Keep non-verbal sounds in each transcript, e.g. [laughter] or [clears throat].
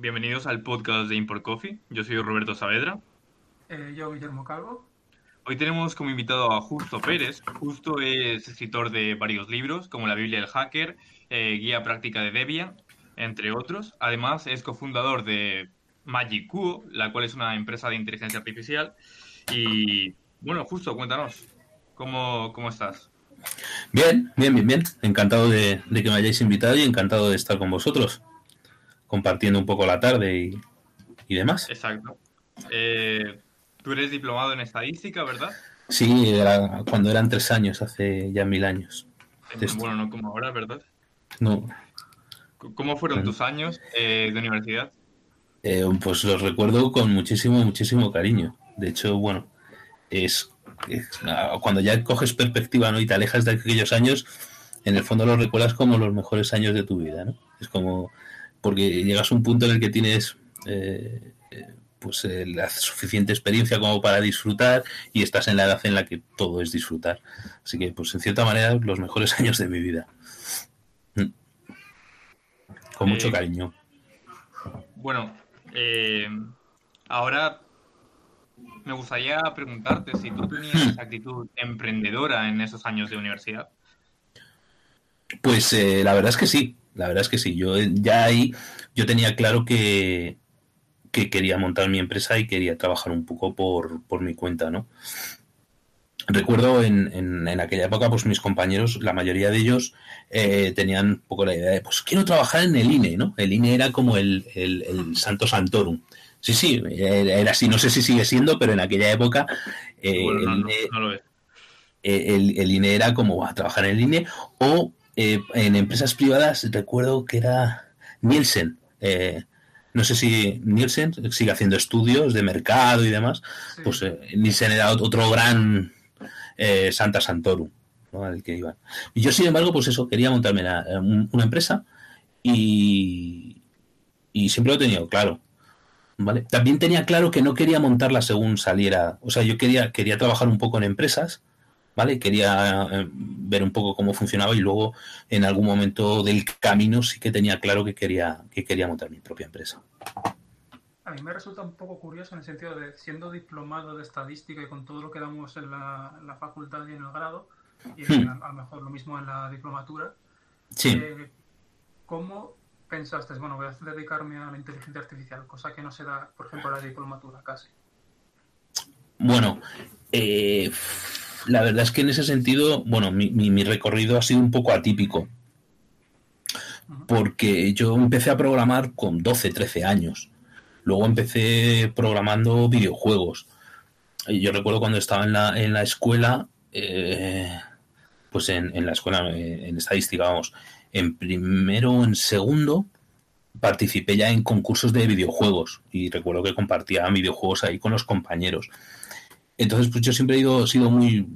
bienvenidos al podcast de Import Coffee. Yo soy Roberto Saavedra. Eh, yo, Guillermo Calvo. Hoy tenemos como invitado a Justo Pérez. Justo es escritor de varios libros, como La Biblia del Hacker, eh, Guía Práctica de Debian, entre otros. Además, es cofundador de Magic la cual es una empresa de inteligencia artificial. Y bueno, Justo, cuéntanos, ¿cómo, cómo estás? Bien, bien, bien, bien. Encantado de, que me hayáis invitado y encantado de estar con vosotros, compartiendo un poco la tarde y, demás. Exacto. Eh, tú eres diplomado en estadística, ¿verdad? Sí, cuando eran tres años, hace ya mil años. bueno, no como ahora, ¿verdad? No. ¿Cómo fueron tus años eh, de universidad? Eh, pues los recuerdo con muchísimo, muchísimo cariño. De hecho, bueno, es cuando ya coges perspectiva ¿no? y te alejas de aquellos años, en el fondo los recuerdas como los mejores años de tu vida. ¿no? Es como porque llegas a un punto en el que tienes eh, pues eh, la suficiente experiencia como para disfrutar y estás en la edad en la que todo es disfrutar. Así que, pues en cierta manera, los mejores [laughs] años de mi vida. Con mucho eh, cariño. Bueno, ahora me gustaría preguntarte si tú tenías hmm. actitud emprendedora en esos años de universidad. Pues eh, la verdad es que sí, la verdad es que sí. Yo eh, ya ahí yo tenía claro que, que quería montar mi empresa y quería trabajar un poco por, por mi cuenta, ¿no? Recuerdo en, en, aquella época, pues mis compañeros, la mayoría de ellos eh, tenían un poco la idea de, pues quiero trabajar en el INE, ¿no? El INE era como el, el, el Santo Santorum. Sí, sí, era así. No sé si sigue siendo, pero en aquella época eh, el, INE, era como a trabajar en el INE o eh, en empresas privadas. Recuerdo que era Nielsen. Eh, no sé si Nielsen sigue haciendo estudios de mercado y demás. Pues Nielsen era otro gran Santa Santorum. ¿no? al que iban. Y yo, sin embargo, pues eso, quería montarme una, empresa y, y siempre lo he tenido claro ¿vale? También tenía claro que no quería montarla según saliera, o sea, yo quería, quería trabajar un poco en empresas, ¿vale? Quería eh, ver un poco cómo funcionaba y luego en algún momento del camino sí que tenía claro que quería, que quería montar mi propia empresa. A mí me resulta un poco curioso en el sentido de, siendo diplomado de estadística y con todo lo que damos en la, facultad y en el grado, y hmm. a, lo mejor lo mismo en la diplomatura, sí. Eh, ¿cómo pensaste, bueno, voy a dedicarme a la inteligencia artificial, cosa que no se da, por ejemplo, a la diplomatura casi? Bueno, eh, la verdad es que en ese sentido, bueno, mi, recorrido ha sido un poco atípico. Porque yo empecé a programar con 12, 13 años. Luego empecé programando videojuegos. Yo recuerdo cuando estaba en la, en la escuela, eh, pues en, en, la escuela, eh, en estadística, vamos, en primero o en segundo participé ya en concursos de videojuegos y recuerdo que compartía videojuegos ahí con los compañeros. Entonces, pues yo siempre he ido, sido muy... Eh,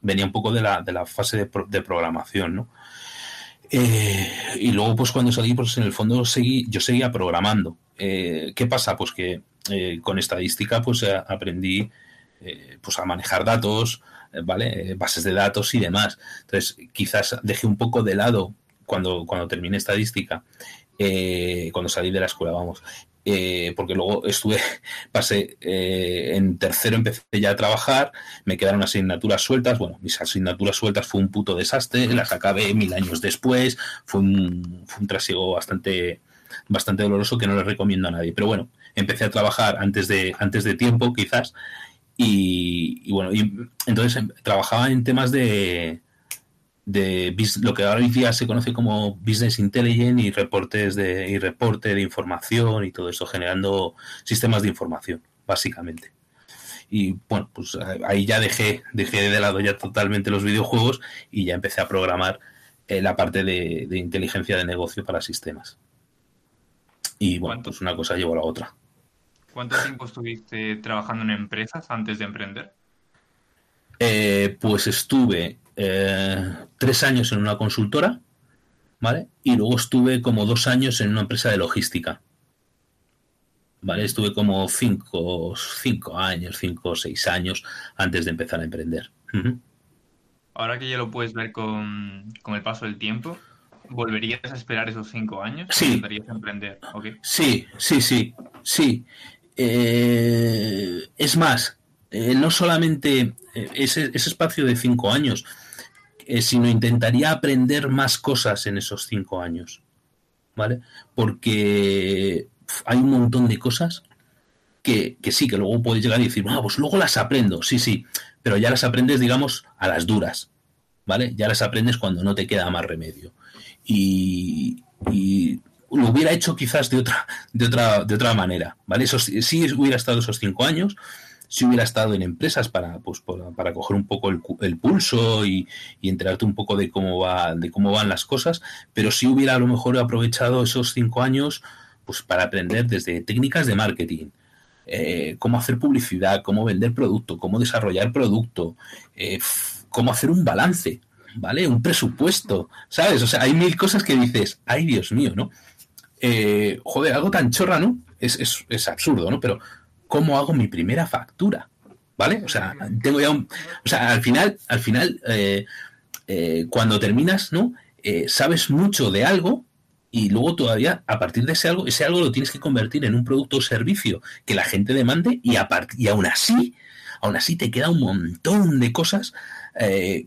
venía un poco de la, de la fase de, programación, ¿no? Eh, y luego, pues cuando salí, pues en el fondo seguí, yo seguía programando. Eh, ¿Qué pasa? Pues que con estadística, pues aprendí pues a manejar datos, ¿vale? Bases de datos y demás. Entonces, quizás dejé un poco de lado cuando, cuando terminé estadística, cuando salí de la escuela, vamos. Eh, porque luego estuve, [laughs] pasé eh, en tercero, empecé ya a trabajar, me quedaron asignaturas sueltas, bueno, mis asignaturas sueltas fue un puto desastre, las acabé mil años después, fue un, fue un trasiego bastante, bastante doloroso que no le recomiendo a nadie, pero bueno, empecé a trabajar antes de, antes de tiempo, quizás, y, bueno, y entonces em, trabajaba en temas de, de lo que ahora día se conoce como business intelligence y reportes de y reporte de información y todo eso generando sistemas de información básicamente. Y bueno pues ahí ya dejé dejé de lado ya totalmente los videojuegos y ya empecé a programar eh, la parte de, de, inteligencia de negocio para sistemas. Y bueno pues una cosa llevó a la otra. ¿Cuánto tiempo estuviste trabajando en empresas antes de emprender? Eh, pues estuve eh, tres años en una consultora, ¿vale? Y luego estuve como dos años en una empresa de logística. ¿Vale? Estuve como cinco, cinco años, cinco o seis años antes de empezar a emprender. Ahora que ya lo puedes ver con, con el paso del tiempo, ¿volverías a esperar esos cinco años? Sí. ¿Intentarías emprender? Sí, sí, sí, sí. Eh, es más, eh, no solamente ese, ese espacio de cinco años, eh, sino intentaría aprender más cosas en esos cinco años, ¿vale? Porque hay un montón de cosas que, que sí, que luego puedes llegar y decir, ah, pues luego las aprendo, sí, sí, pero ya las aprendes, digamos, a las duras, ¿vale? Ya las aprendes cuando no te queda más remedio. Y, y lo hubiera hecho quizás de otra, de otra, de otra manera, ¿vale? Eso sí hubiera estado esos cinco años, si hubiera estado en empresas para, pues, para, para coger un poco el, el pulso y, y enterarte un poco de cómo va, de cómo van las cosas, pero sí hubiera a lo mejor aprovechado esos cinco años pues para aprender desde técnicas de marketing, eh, cómo hacer publicidad, cómo vender producto, cómo desarrollar producto, eh, cómo hacer un balance, ¿vale? Un presupuesto, ¿sabes? O sea, hay mil cosas que dices, ay Dios mío, ¿no? Eh, joder, algo tan chorra, ¿no? Es, es, es absurdo, ¿no? Pero, ¿cómo hago mi primera factura? ¿Vale? O sea, tengo ya un... O sea, al final, al final, eh, eh, cuando terminas, ¿no? Eh, sabes mucho de algo y luego todavía, a partir de ese algo, ese algo lo tienes que convertir en un producto o servicio que la gente demande y, a y aún así, aún así te queda un montón de cosas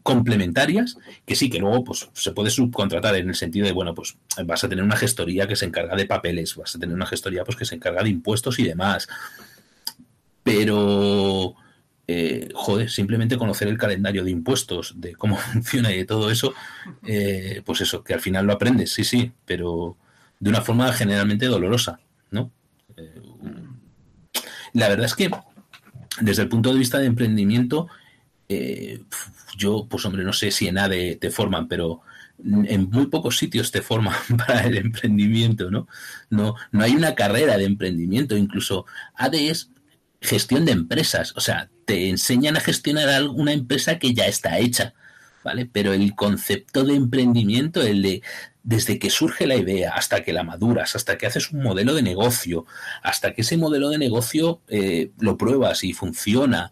complementarias que sí, que luego pues se puede subcontratar en el sentido de, bueno, pues vas a tener una gestoría que se encarga de papeles, vas a tener una gestoría pues que se encarga de impuestos y demás. Pero, eh, joder, simplemente conocer el calendario de impuestos, de cómo [laughs] funciona y de todo eso, eh, pues eso, que al final lo aprendes, sí, sí, pero de una forma generalmente dolorosa, ¿no? Eh, la verdad es que desde el punto de vista de emprendimiento, eh, yo, pues hombre, no sé si en ADE te forman, pero en muy pocos sitios te forman [laughs] para el emprendimiento, ¿no? No, no hay una carrera de emprendimiento, incluso ADE es gestión de empresas, o sea, te enseñan a gestionar una empresa que ya está hecha, ¿vale? Pero el concepto de emprendimiento, el de desde que surge la idea hasta que la maduras, hasta que haces un modelo de negocio, hasta que ese modelo de negocio eh, lo pruebas y funciona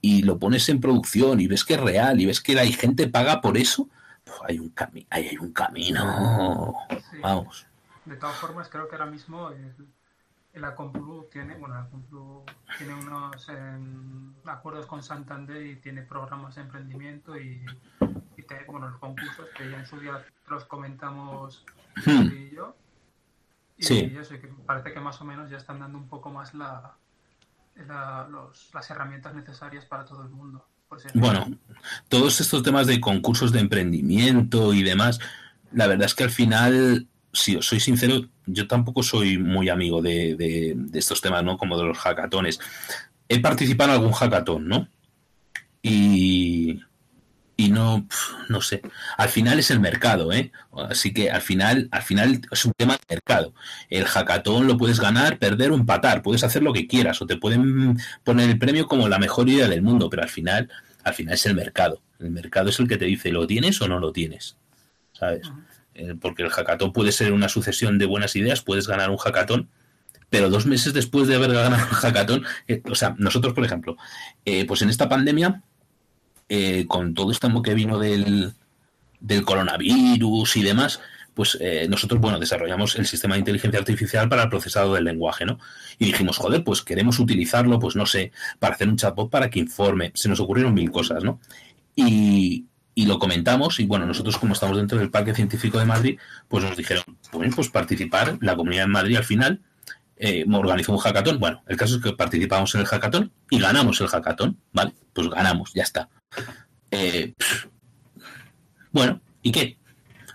y lo pones en producción y ves que es real y ves que la gente paga por eso, pues hay un camino, hay, hay un camino, Sí. vamos. De todas formas, creo que ahora mismo el, el Acomplu tiene, bueno, el Acomplu tiene unos em, acuerdos con Santander y tiene programas de emprendimiento y, y te- bueno, los concursos que ya en su día los comentamos Hmm. Y yo. Y Sí. eso, que parece que más o menos ya están dando un poco más la, la- los- las herramientas necesarias para todo el mundo. Bueno, todos estos temas de concursos de emprendimiento y demás, la verdad es que al final, si os soy sincero, yo tampoco soy muy amigo de, estos temas, ¿no? Como de los hackatones. He participado en algún hackatón, ¿no? Y, y no, no sé. Al final es el mercado, ¿eh? Así que al final, al final es un tema de mercado. El hackatón lo puedes ganar, perder o empatar. Puedes hacer lo que quieras o te pueden poner el premio como la mejor idea del mundo, pero al final, al final es el mercado. El mercado es el que te dice, ¿lo tienes o no lo tienes? ¿Sabes? Porque el hackatón puede ser una sucesión de buenas ideas, puedes ganar un hackatón, pero dos meses después de haber ganado el hackatón, eh, o sea, nosotros, por ejemplo, eh, pues en esta pandemia, eh, con todo esto que vino del, del coronavirus y demás, pues eh, nosotros, bueno, desarrollamos el sistema de inteligencia artificial para el procesado del lenguaje, ¿no? Y dijimos, joder, pues queremos utilizarlo, pues no sé, para hacer un chatbot para que informe. Se nos ocurrieron mil cosas, ¿no? Y, y lo comentamos y bueno, nosotros como estamos dentro del Parque Científico de Madrid, pues nos dijeron, bueno, pues participar, la comunidad de Madrid al final eh, organizó un hackathon. Bueno, el caso es que participamos en el hackathon y ganamos el hackathon, ¿vale? Pues ganamos, ya está. Eh, bueno, ¿y qué?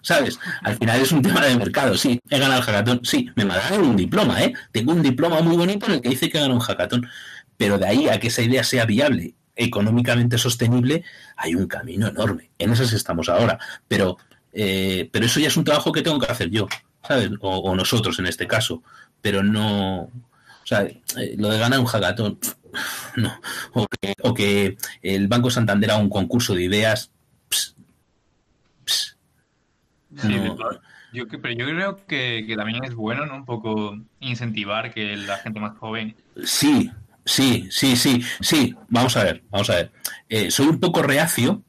¿Sabes? Al final es un tema de mercado, sí, he ganado el hackathon, sí, me mandaron un diploma, ¿eh? Tengo un diploma muy bonito en el que dice que ganado un hackathon, pero de ahí a que esa idea sea viable, económicamente sostenible, hay un camino enorme. En esas estamos ahora, pero, eh, pero eso ya es un trabajo que tengo que hacer yo, ¿sabes? O, o nosotros en este caso, pero no... O sea, eh, lo de ganar un hackathon, no. O que, o que el Banco Santander haga un concurso de ideas, pss, pss, no. Yo, pero yo creo que, que también es bueno, ¿no? Un poco incentivar que la gente más joven. Sí, sí, sí, sí, sí. Vamos a ver, vamos a ver. Eh, soy un poco reacio,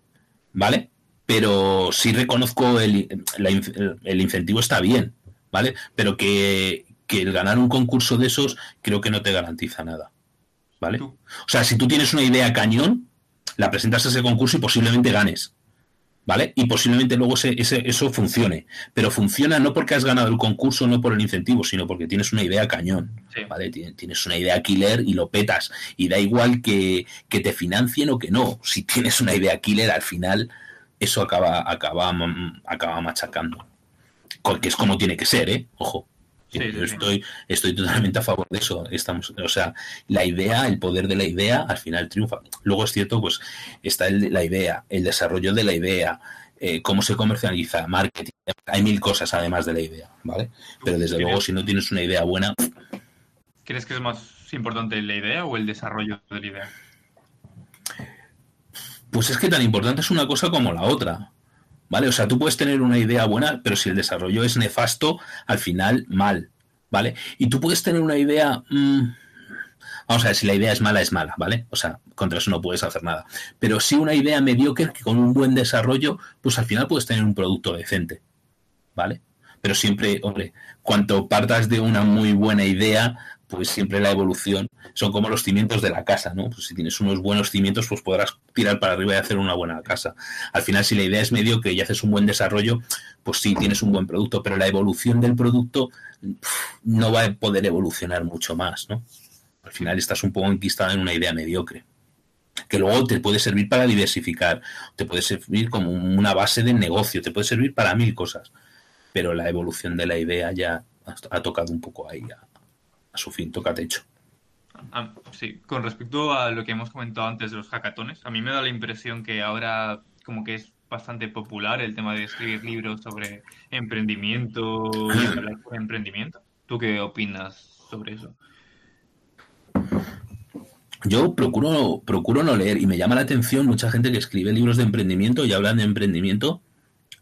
¿vale? pero sí reconozco el, el incentivo está bien, ¿vale? Pero que, que el ganar un concurso de esos creo que no te garantiza nada. ¿Vale? O sea, si tú tienes una idea cañón, la presentas a ese concurso y posiblemente ganes. ¿Vale? Y posiblemente luego ese, eso funcione. Pero funciona no porque has ganado el concurso, no por el incentivo, sino porque tienes una idea cañón. ¿Vale? Tienes una idea killer y lo petas. Y da igual que, que, te financien o que no. Si tienes una idea killer, al final eso acaba, acaba, acaba machacando. Que es como tiene que ser, ¿eh? Ojo yo estoy, estoy totalmente a favor de eso. Estamos, o sea, la idea, el poder de la idea, al final triunfa. Luego es cierto, pues está el, la idea, el desarrollo de la idea, eh, cómo se comercializa, marketing. Hay mil cosas además de la idea, ¿vale? Pero desde luego, si no tienes una idea buena. ¿Crees que es más importante la idea o el desarrollo de la idea? Pues es que tan importante es una cosa como la otra. ¿Vale? O sea, tú puedes tener una idea buena, pero si el desarrollo es nefasto, al final mal, ¿vale? Y tú puedes tener una idea... Mm, vamos a ver, si la idea es mala, es mala, ¿vale? O sea, contra eso no puedes hacer nada. Pero si una idea mediocre que con un buen desarrollo, pues al final puedes tener un producto decente, ¿vale? Pero siempre, hombre, cuanto partas de una muy buena idea, pues siempre la evolución son como los cimientos de la casa, ¿no? Pues si tienes unos buenos cimientos, pues podrás tirar para arriba y hacer una buena casa. Al final, si la idea es mediocre y haces un buen desarrollo, pues sí, tienes un buen producto, pero la evolución del producto no va a poder evolucionar mucho más, ¿no? Al final estás un poco enquistado en una idea mediocre que luego te puede servir para diversificar, te puede servir como una base de negocio, te puede servir para mil cosas, pero la evolución de la idea ya ha tocado un poco ahí su fin, toca techo. Ah, sí, con respecto a lo que hemos comentado antes de los hackatones, a mí me da la impresión que ahora como que es bastante popular el tema de escribir libros sobre emprendimiento y hablar sobre emprendimiento. ¿Tú qué opinas sobre eso? Yo procuro, procuro no leer y me llama la atención mucha gente que escribe libros de emprendimiento y hablan de emprendimiento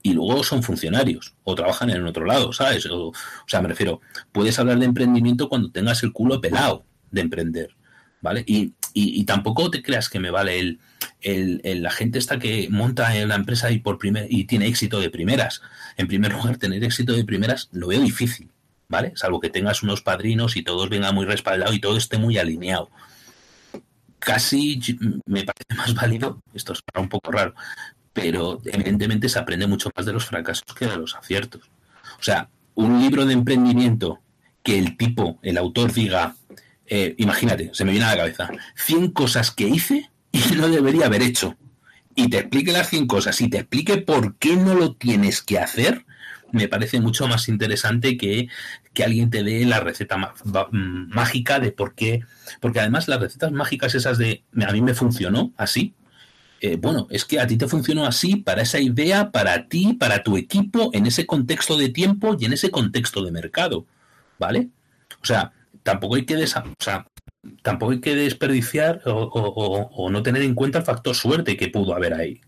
y luego son funcionarios o trabajan en otro lado, ¿sabes? O, sea, me refiero, puedes hablar de emprendimiento cuando tengas el culo pelado de emprender, ¿vale? Y, y, tampoco te creas que me vale el, el, la gente esta que monta en la empresa y por primer, y tiene éxito de primeras. En primer lugar, tener éxito de primeras lo veo difícil, ¿vale? Salvo que tengas unos padrinos y todos vengan muy respaldados y todo esté muy alineado. Casi me parece más válido, esto es un poco raro, pero evidentemente se aprende mucho más de los fracasos que de los aciertos. O sea, un libro de emprendimiento que el tipo, el autor diga, eh, imagínate, se me viene a la cabeza, 100 cosas que hice y [laughs] no debería haber hecho. Y te explique las 100 cosas y te explique por qué no lo tienes que hacer, me parece mucho más interesante que, que alguien te dé la receta mm, mágica de por qué. Porque además las recetas mágicas esas de a mí me funcionó así, eh, bueno, es que a ti te funcionó así, para esa idea, para ti, para tu equipo, en ese contexto de tiempo y en ese contexto de mercado, ¿vale? O sea, tampoco hay que, tampoco hay que desperdiciar o, no tener en cuenta el factor suerte que pudo haber ahí,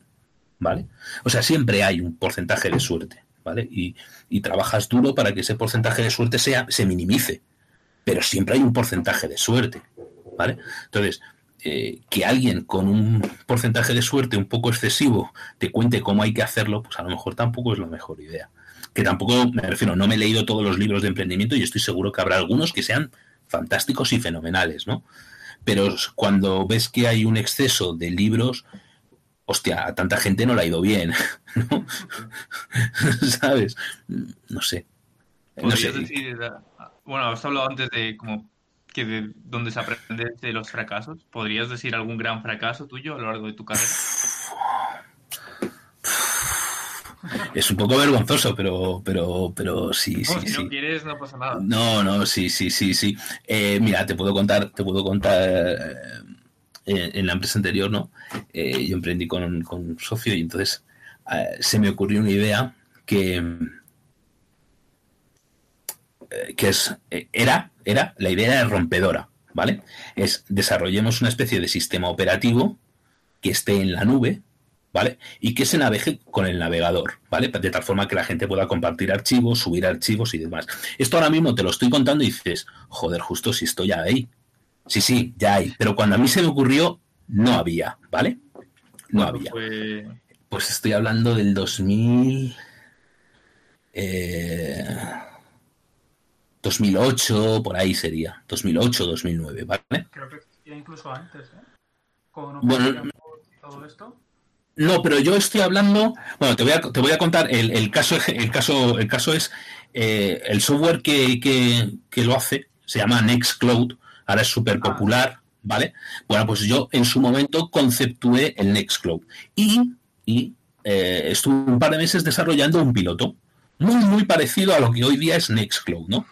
¿vale? O sea, siempre hay un porcentaje de suerte, ¿vale? Y, y trabajas duro para que ese porcentaje de suerte sea, se minimice, pero siempre hay un porcentaje de suerte, ¿vale? Entonces, eh, que alguien con un porcentaje de suerte un poco excesivo te cuente cómo hay que hacerlo, pues a lo mejor tampoco es la mejor idea. Que tampoco, me refiero, no me he leído todos los libros de emprendimiento y estoy seguro que habrá algunos que sean fantásticos y fenomenales, ¿no? Pero cuando ves que hay un exceso de libros, hostia, a tanta gente no le ha ido bien, [laughs] ¿no? [laughs] ¿Sabes? No sé. No sé. bueno, has hablado antes de como que de donde se aprende de los fracasos. ¿Podrías decir algún gran fracaso tuyo a lo largo de tu carrera? Es un poco vergonzoso, pero, pero, pero sí, sí, si no quieres, no pasa nada. No, no, sí, sí, sí, sí. Eh, mira, te puedo contar, te puedo contar eh, en la empresa anterior, ¿no? Eh, yo emprendí con, con, un socio y entonces se me ocurrió una idea que que es era era, la idea era rompedora, ¿vale? Es desarrollemos una especie de sistema operativo que esté en la nube, ¿vale? Y que se navegue con el navegador, ¿vale? De tal forma que la gente pueda compartir archivos, subir archivos y demás. Esto ahora mismo te lo estoy contando y dices, joder, justo si esto ya hay. Sí, sí, ya hay. Pero cuando a mí se me ocurrió, no había, ¿vale? No había. pues estoy hablando del 2000... Eh, 2008, por ahí sería. 2008, 2009, ¿vale? Creo que incluso antes, ¿eh? Con Bueno, todo esto. No, pero yo estoy hablando. Bueno, te voy a, te voy a contar. El, el caso, el caso, el caso es eh, el software que, que, que lo hace se llama Nextcloud. Ahora es súper popular, ¿vale? Bueno, pues yo en su momento conceptué el Nextcloud y, y eh, estuve un par de meses desarrollando un piloto muy, muy parecido a lo que hoy día es Nextcloud, ¿no?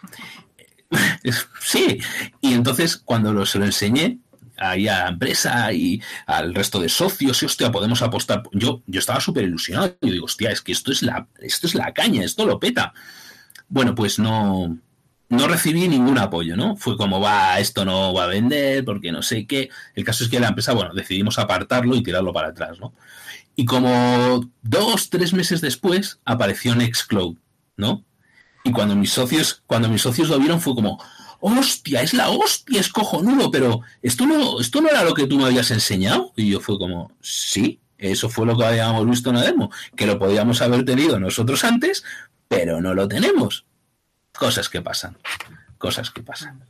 [laughs] sí, y entonces cuando se lo enseñé, ahí a la empresa y al resto de socios, y hostia, podemos apostar. Yo, yo estaba súper ilusionado. Yo digo, hostia, es que esto es la, esto es la caña, esto lo peta. Bueno, pues no, no recibí ningún apoyo, ¿no? Fue como, va, esto no va a vender, porque no sé qué. El caso es que la empresa, bueno, decidimos apartarlo y tirarlo para atrás, ¿no? Y como dos, tres meses después apareció Nextcloud, ¿no? Y cuando mis socios, cuando mis socios lo vieron fue como, hostia, es la hostia, es cojonudo, pero esto no, esto no era lo que tú me habías enseñado. Y yo fue como, sí, eso fue lo que habíamos visto en la que lo podíamos haber tenido nosotros antes, pero no lo tenemos. Cosas que pasan, cosas que pasan.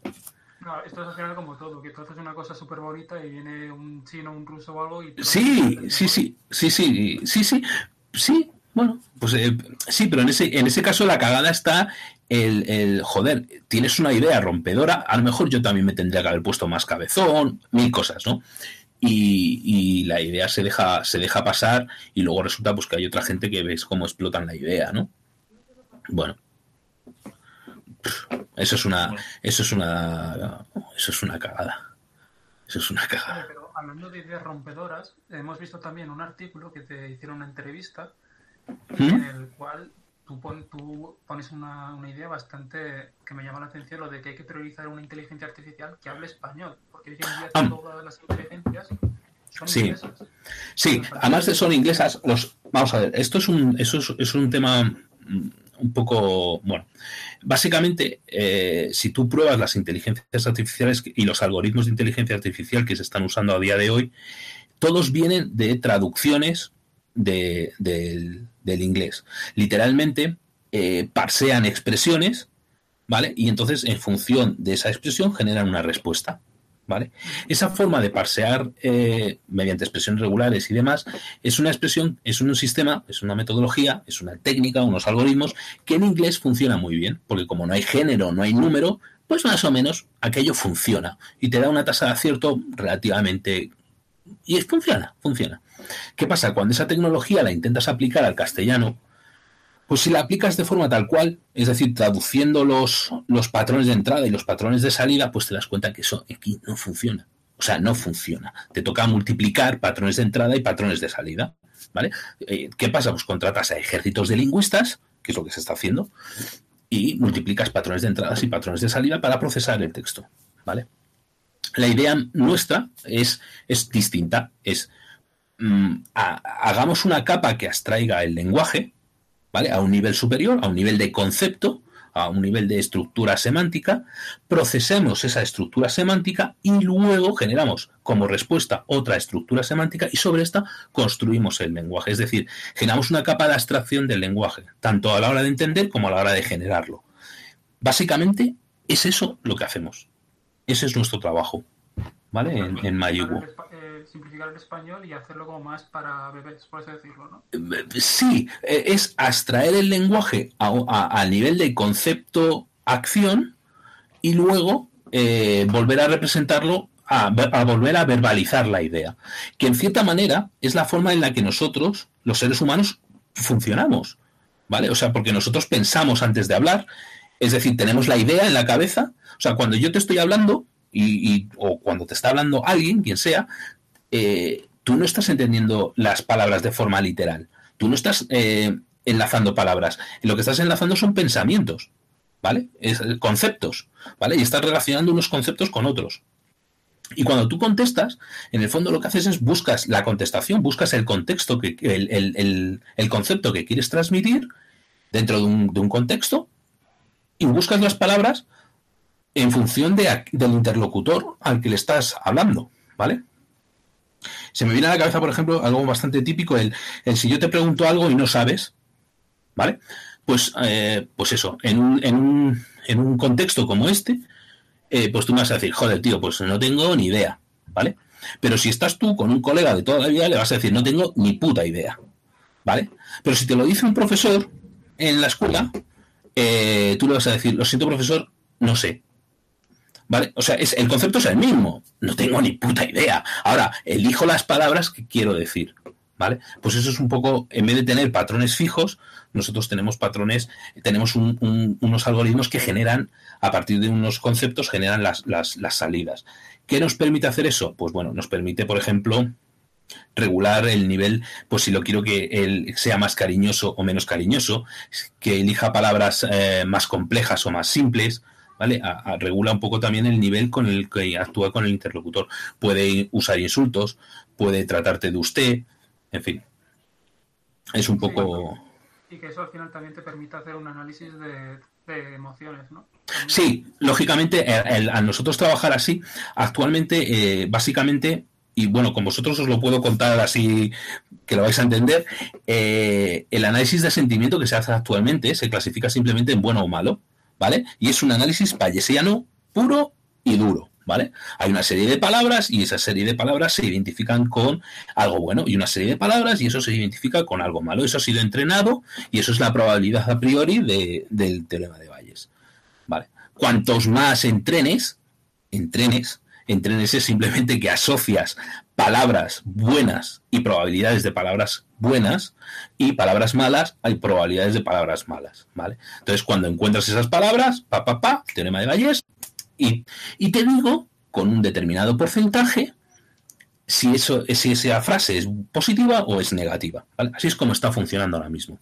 No, esto es al final como todo, que tú haces una cosa súper bonita y viene un chino, un ruso o algo y... Sí, sí, sí, sí, sí, sí, sí, sí, bueno, pues eh, sí, pero en ese, en ese caso la cagada está el, el, joder, tienes una idea rompedora, a lo mejor yo también me tendría que haber puesto más cabezón, mil cosas, ¿no? Y, y, la idea se deja, se deja pasar y luego resulta pues que hay otra gente que ves cómo explotan la idea, ¿no? Bueno. Eso es una, eso es una, eso es una cagada. Eso es una cagada. Pero hablando de ideas rompedoras, hemos visto también un artículo que te hicieron una entrevista ¿Mm? en el cual tú, pon, tú pones una, una, idea bastante que me llama la atención, lo de que hay que priorizar una inteligencia artificial que hable español, porque hoy en día Ah. todas las inteligencias son Sí. inglesas. Sí, además de son inglesas, los vamos a ver, esto es un, eso es, es un tema un poco bueno. Básicamente, eh, si tú pruebas las inteligencias artificiales y los algoritmos de inteligencia artificial que se están usando a día de hoy, todos vienen de traducciones de, del, del inglés. Literalmente, eh, parsean expresiones, ¿vale? Y entonces, en función de esa expresión, generan una respuesta. ¿Vale? Esa forma de parsear eh, mediante expresiones regulares y demás es una expresión, es un sistema, es una metodología, es una técnica, unos algoritmos que en inglés funciona muy bien, porque como no hay género, no hay número, pues más o menos aquello funciona y te da una tasa de acierto relativamente... Y funciona, funciona. ¿Qué pasa? Cuando esa tecnología la intentas aplicar al castellano, pues si la aplicas de forma tal cual, es decir, traduciendo los, los patrones de entrada y los patrones de salida, pues te das cuenta que eso aquí no funciona. O sea, no funciona. Te toca multiplicar patrones de entrada y patrones de salida. ¿Vale? Eh, ¿Qué pasa? Pues contratas a ejércitos de lingüistas, que es lo que se está haciendo, y multiplicas patrones de entradas y patrones de salida para procesar el texto. ¿Vale? La idea nuestra es, es distinta. Es a, hagamos una capa que abstraiga el lenguaje, A un nivel superior, a un nivel de concepto, a un nivel de estructura semántica, procesemos esa estructura semántica y luego generamos como respuesta otra estructura semántica y sobre esta construimos el lenguaje. Es decir, generamos una capa de abstracción del lenguaje, tanto a la hora de entender como a la hora de generarlo. Básicamente es eso lo que hacemos. Ese es nuestro trabajo, ¿vale? En, en simplificar el español y hacerlo como más para bebés, por así decirlo, ¿no? Sí, es abstraer el lenguaje a, a, nivel de concepto-acción y luego eh, volver a representarlo, a, a, volver a verbalizar la idea, que en cierta manera es la forma en la que nosotros, los seres humanos, funcionamos, ¿vale? O sea, porque nosotros pensamos antes de hablar, es decir, tenemos la idea en la cabeza, o sea, cuando yo te estoy hablando, y, y, o cuando te está hablando alguien, quien sea, eh, tú no estás entendiendo las palabras de forma literal. Tú no estás eh, enlazando palabras. Lo que estás enlazando son pensamientos, ¿vale? Es, conceptos, ¿vale? Y estás relacionando unos conceptos con otros. Y cuando tú contestas, en el fondo lo que haces es buscas la contestación, buscas el contexto, que, el, concepto que quieres transmitir dentro de un, contexto y buscas las palabras en función de, del interlocutor al que le estás hablando, ¿vale? Se me viene a la cabeza, por ejemplo, algo bastante típico, el, si yo te pregunto algo y no sabes, ¿vale? Pues, eh, pues eso, en un, en, un, en un contexto como este, eh, pues tú me vas a decir, joder, tío, pues no tengo ni idea, ¿vale? Pero si estás tú con un colega de toda la vida, le vas a decir, no tengo ni puta idea, ¿vale? Pero si te lo dice un profesor en la escuela, eh, tú le vas a decir, lo siento, profesor, no sé, ¿Vale? O sea, es, el concepto es el mismo. No tengo ni puta idea. Ahora, elijo las palabras que quiero decir. ¿Vale? Pues eso es un poco, en vez de tener patrones fijos, nosotros tenemos patrones, tenemos unos algoritmos que generan, a partir de unos conceptos, generan las, salidas. ¿Qué nos permite hacer eso? Pues bueno, nos permite, por ejemplo, regular el nivel, pues si lo quiero que él sea más cariñoso o menos cariñoso, que elija palabras eh, más complejas o más simples, ¿vale? regula un poco también el nivel con el que actúa con el interlocutor. Puede usar insultos, puede tratarte de usted, en fin. Es un poco... Y que eso al final también te permite hacer un análisis de, emociones, ¿no? Sí, lógicamente, a nosotros trabajar así, actualmente, eh, básicamente, y bueno, con vosotros os lo puedo contar así que lo vais a entender, eh, el análisis de sentimiento que se hace actualmente se clasifica simplemente en bueno o malo. ¿Vale? Y es un análisis bayesiano puro y duro, ¿vale? Hay una serie de palabras y esa serie de palabras se identifican con algo bueno y una serie de palabras y eso se identifica con algo malo. Eso ha sido entrenado y eso es la probabilidad a priori del teorema de Bayes, ¿vale? Cuantos más entrenes, entrenes, entrenes es simplemente que asocias palabras buenas y probabilidades de palabras buenas y palabras malas hay probabilidades de palabras malas, ¿vale? Entonces, cuando encuentras esas palabras, pa, pa, pa, teorema de Bayes, y, y te digo con un determinado porcentaje si, eso, si esa frase es positiva o es negativa. Así es como está funcionando ahora mismo.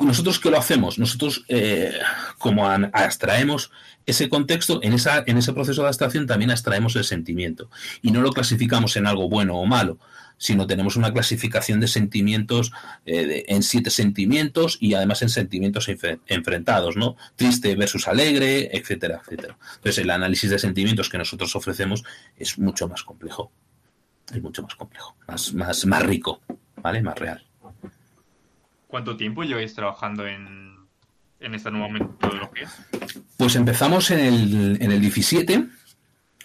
¿Nosotros qué lo hacemos? Nosotros, eh, como abstraemos ese contexto, en, esa, en ese proceso de abstracción también abstraemos el sentimiento y no lo clasificamos en algo bueno o malo, sino tenemos una clasificación de sentimientos eh, en siete sentimientos y además en sentimientos enfrentados, ¿no? Triste versus alegre, etcétera, etcétera. Entonces el análisis de sentimientos que nosotros ofrecemos es mucho más complejo, es mucho más complejo, más, más, más rico, ¿vale? Más real. ¿Cuánto tiempo lleváis trabajando en, esta nueva metodología? Pues empezamos en el, en el 17,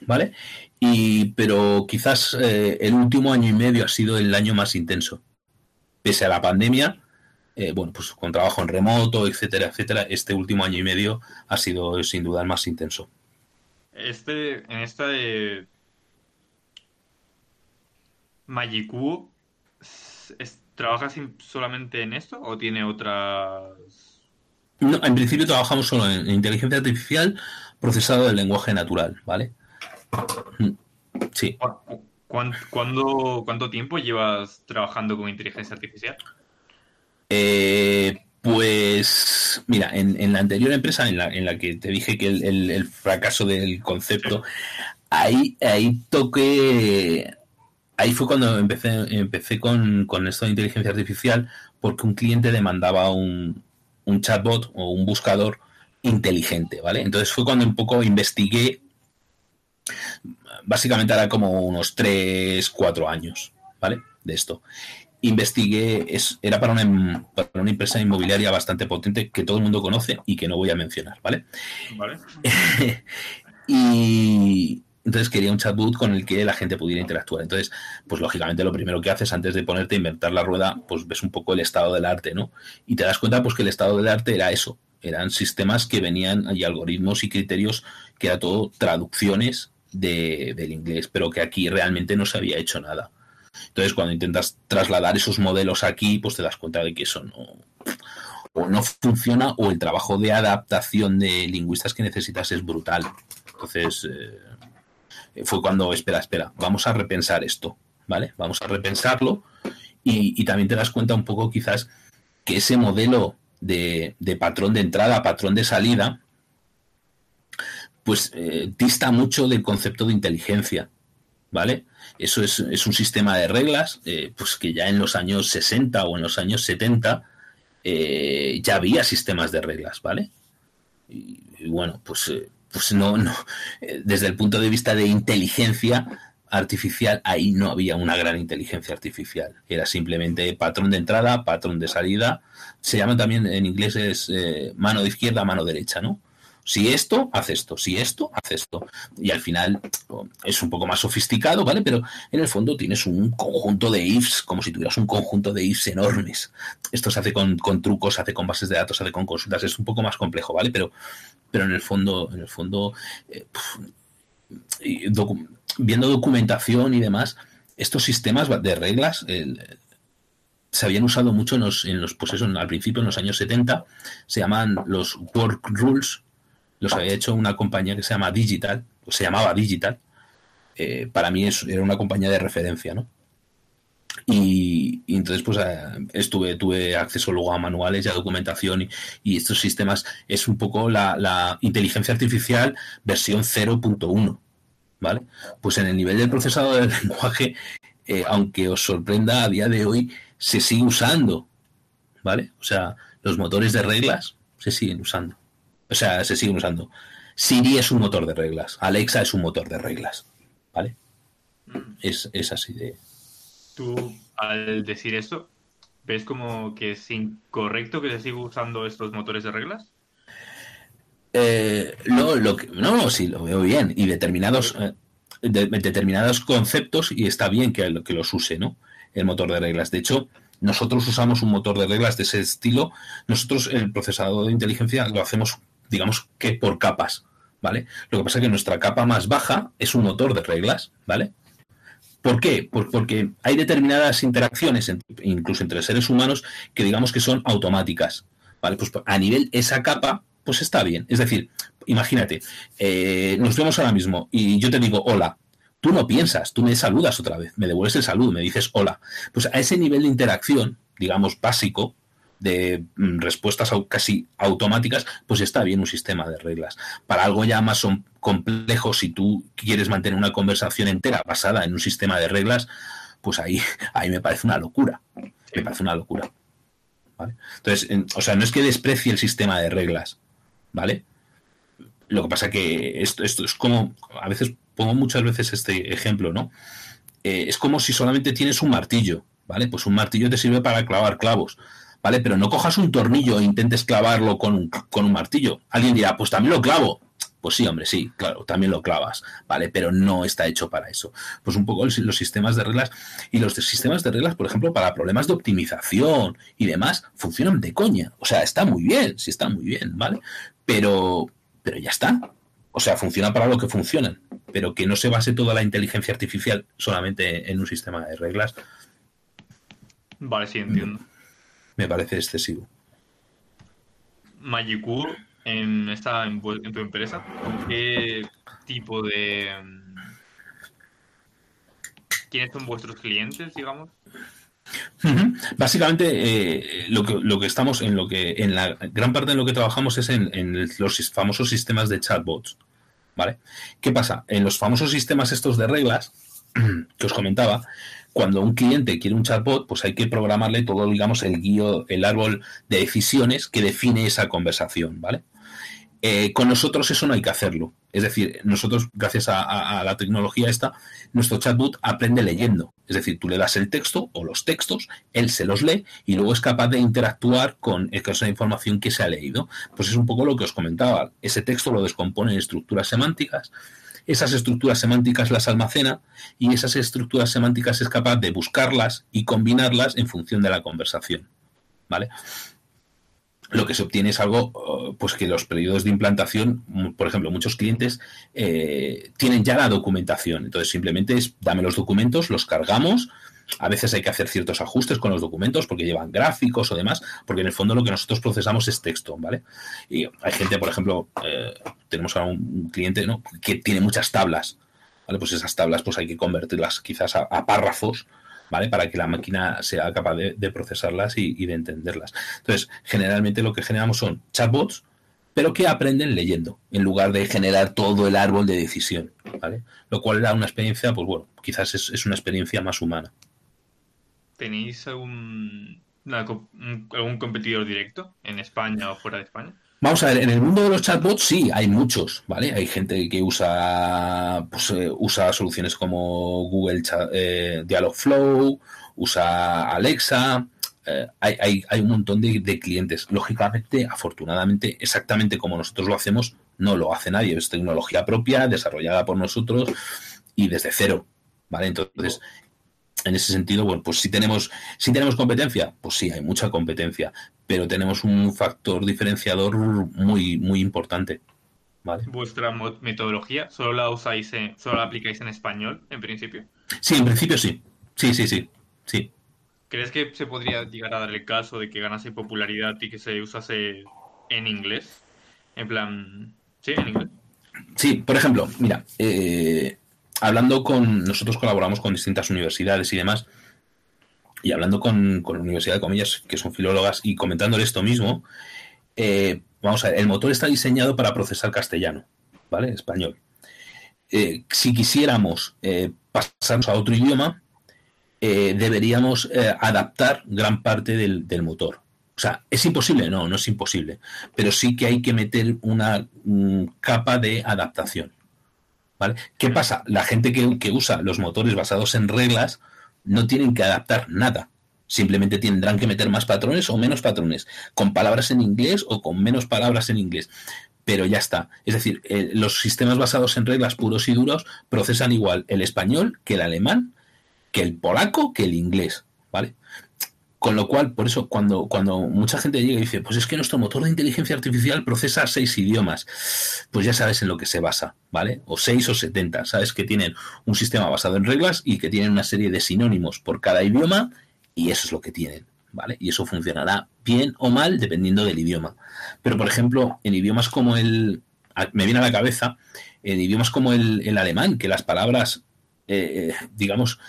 ¿vale? Y, pero quizás eh, el último año y medio ha sido el año más intenso. Pese a la pandemia, eh, bueno, pues con trabajo en remoto, etcétera, etcétera, este último año y medio ha sido sin duda el más intenso. Este, en esta de Magicu, ¿Trabajas solamente en esto o tiene otras...? No, en principio trabajamos solo en inteligencia artificial procesado del lenguaje natural, ¿vale? Sí. ¿Cuánto, cuánto tiempo llevas trabajando con inteligencia artificial? Eh, pues mira, en, la anterior empresa en la, en la que te dije que el, fracaso del concepto, ahí, ahí toqué ahí fue cuando empecé, empecé con, esto de inteligencia artificial, porque un cliente demandaba un, un chatbot o un buscador inteligente, ¿vale? Entonces fue cuando un poco investigué, básicamente era como unos 3, 4 años, ¿vale? De esto. Investigué, es, era para una, para una empresa inmobiliaria bastante potente que todo el mundo conoce y que no voy a mencionar, ¿vale? Vale. [laughs] y, entonces quería un chatbot con el que la gente pudiera interactuar. Entonces, pues lógicamente lo primero que haces antes de ponerte a inventar la rueda, pues ves un poco el estado del arte, ¿no? Y te das cuenta pues que el estado del arte era eso, eran sistemas que venían y algoritmos y criterios que era todo traducciones de, del inglés, pero que aquí realmente no se había hecho nada. Entonces, cuando intentas trasladar esos modelos aquí, pues te das cuenta de que eso no o no funciona o el trabajo de adaptación de lingüistas que necesitas es brutal. Entonces, eh, fue cuando, espera, espera, vamos a repensar esto, ¿vale? Vamos a repensarlo y, también te das cuenta un poco quizás que ese modelo de, patrón de entrada, patrón de salida, pues eh, dista mucho del concepto de inteligencia, ¿vale? Eso es, un sistema de reglas, eh, pues que ya en los años 60 o en los años 70 eh, ya había sistemas de reglas, ¿vale? Y, bueno, pues pues no, no, eh, desde el punto de vista de inteligencia, artificial, ahí no había una gran inteligencia artificial. Era simplemente patrón de entrada, patrón de salida. Se llama también en inglés es eh, mano de izquierda, mano derecha, ¿no? Si esto, haz esto. Si esto, haz esto. Y al final es un poco más sofisticado, ¿vale? Pero en el fondo tienes un conjunto de ifs, como si tuvieras un conjunto de ifs enormes. Esto se hace con, trucos, se hace con bases de datos, se hace con consultas. Es un poco más complejo, ¿vale? Pero, pero en el fondo, en el fondo, eh, viendo documentación y demás, estos sistemas de reglas se habían usado mucho en los, en los pues al principio, en los años 70, se llaman los work rules, los había hecho una compañía que se llama Digital, o se llamaba Digital. Eh, para mí era una compañía de referencia, ¿no? Y, entonces pues eh, estuve tuve acceso luego a manuales y a documentación y, estos sistemas es un poco la, inteligencia artificial versión 0.1 vale pues en el nivel del procesado del [laughs] lenguaje eh, aunque os sorprenda a día de hoy se sigue usando vale o sea los motores de reglas se siguen usando o sea, se siguen usando. Siri es un motor de reglas. Alexa es un motor de reglas. ¿Vale? Mm. Es, así de. Tú, al decir esto, ¿ves como que es incorrecto que se siga usando estos motores de reglas? Eh, no, lo no, sí, lo veo bien. Y determinados, eh, determinados conceptos, y está bien que, que los use, ¿no? El motor de reglas. De hecho, nosotros usamos un motor de reglas de ese estilo. Nosotros, el procesador de inteligencia, lo hacemos digamos que por capas, ¿vale? Lo que pasa es que nuestra capa más baja es un motor de reglas, ¿vale? ¿Por qué? Pues porque hay determinadas interacciones, incluso entre seres humanos, que digamos que son automáticas, ¿vale? Pues a nivel esa capa, pues está bien. Es decir, imagínate, eh, nos vemos ahora mismo y yo te digo hola, tú no piensas, tú me saludas otra vez, me devuelves el saludo, me dices hola. Pues a ese nivel de interacción, digamos, básico, de mm, respuestas casi automáticas, pues está bien un sistema de reglas. Para algo ya más complejo, si tú quieres mantener una conversación entera basada en un sistema de reglas, pues ahí, [laughs] ahí me parece una locura. Me parece una locura. Entonces, o sea, no es que desprecie el sistema de reglas, ¿vale? Lo que pasa que esto, esto es como, a veces pongo muchas veces este ejemplo, ¿no? Eh, es como si solamente tienes un martillo, ¿vale? Pues un martillo te sirve para clavar clavos. ¿Vale? Pero no cojas un tornillo e intentes clavarlo con un, con un martillo. Alguien dirá, pues también lo clavo. Pues sí, hombre, sí, claro, también lo clavas, ¿vale? Pero no está hecho para eso. Pues un poco los sistemas de reglas y los sistemas de reglas, por ejemplo, para problemas de optimización y demás, funcionan de coña. O sea, está muy bien, sí está muy bien, ¿vale? Pero, pero ya está. O sea, funciona para lo que funcionan. Pero que no se base toda la inteligencia artificial solamente en un sistema de reglas. Vale, sí, entiendo me parece excesivo. Magicu, en, esta, en, tu empresa, ¿qué tipo de... Mm, ¿Quiénes son vuestros clientes, digamos? Básicamente, eh, lo, que, lo que estamos en lo que en la gran parte de lo que trabajamos es en, en, los famosos sistemas de chatbots. ¿Vale? ¿Qué pasa? En los famosos sistemas estos de reglas [clears throat] que os comentaba, cuando un cliente quiere un chatbot, pues hay que programarle todo, digamos, el guío, el árbol de decisiones que define esa conversación, ¿vale? Eh, con nosotros eso no hay que hacerlo. Es decir, nosotros, gracias a, la tecnología esta, nuestro chatbot aprende leyendo. Es decir, tú le das el texto o los textos, él se los lee y luego es capaz de interactuar con esa información que se ha leído. Pues es un poco lo que os comentaba. Ese texto lo descompone en estructuras semánticas esas estructuras semánticas las almacena y esas estructuras semánticas es capaz de buscarlas y combinarlas en función de la conversación. ¿Vale? Lo que se obtiene es algo, oh, pues que los periodos de implantación, por ejemplo, muchos clientes eh, tienen ya la documentación. Entonces, simplemente es dame los documentos, los cargamos, a veces hay que hacer ciertos ajustes con los documentos porque llevan gráficos o demás, porque en el fondo lo que nosotros procesamos es texto, ¿vale? Y hay gente, por ejemplo, eh, tenemos ahora un, cliente que tiene muchas tablas, ¿vale? Pues esas tablas pues hay que convertirlas quizás a, párrafos, ¿vale? Para que la máquina sea capaz de, procesarlas y, de entenderlas. Entonces, generalmente lo que generamos son chatbots, pero que aprenden leyendo, en lugar de generar todo el árbol de decisión, ¿vale? Lo cual da una experiencia, pues bueno, quizás es una experiencia más humana. ¿Tenéis algún, algún competidor directo en España o fuera de España? Vamos a ver, en el mundo de los chatbots sí, hay muchos, ¿vale? Hay gente que usa, pues, eh, usa soluciones como Google eh, Dialogflow, usa Alexa, eh, hay, hay, un montón de, de, clientes. Lógicamente, afortunadamente, exactamente como nosotros lo hacemos, no lo hace nadie. Es tecnología propia, desarrollada por nosotros y desde cero, ¿vale? Entonces, en ese sentido, bueno, pues si tenemos, si tenemos competencia, pues sí, hay mucha competencia, pero tenemos un factor diferenciador muy, muy importante. ¿vale? ¿Vuestra metodología solo la usáis, solo la aplicáis en español, en principio? Sí, en principio sí. Sí, sí, sí. sí. ¿Crees que se podría llegar a dar el caso de que ganase popularidad y que se usase en inglés? En plan, ¿sí? ¿En inglés? Sí, por ejemplo, mira, eh, hablando con, nosotros colaboramos con distintas universidades y demás, y hablando con, con la Universidad de Comillas, que son filólogas, y comentándole esto mismo, eh, vamos a ver, el motor está diseñado para procesar castellano, ¿vale? Español. Eh, si quisiéramos eh, pasarnos a otro idioma, deberíamos adaptar gran parte del, del, motor. O sea, ¿es imposible? No, no es imposible. Pero sí que hay que meter una mm, capa de adaptación. ¿Vale? ¿Qué pasa? La gente que, usa los motores basados en reglas no tienen que adaptar nada. Simplemente tendrán que meter más patrones o menos patrones, con palabras en inglés o con menos palabras en inglés. Pero ya está. Es decir, eh, los sistemas basados en reglas puros y duros procesan igual el español que el alemán, que el polaco, que el inglés. ¿Vale? Con lo cual, por eso, cuando, cuando mucha gente llega y dice, pues es que nuestro motor de inteligencia artificial procesa seis idiomas, pues ya sabes en lo que se basa, ¿vale? O seis o setenta, sabes que tienen un sistema basado en reglas y que tienen una serie de sinónimos por cada idioma y eso es lo que tienen, ¿vale? Y eso funcionará bien o mal dependiendo del idioma. Pero, por ejemplo, en idiomas como el... Me viene a la cabeza, en idiomas como el, alemán, que las palabras, eh, eh, digamos,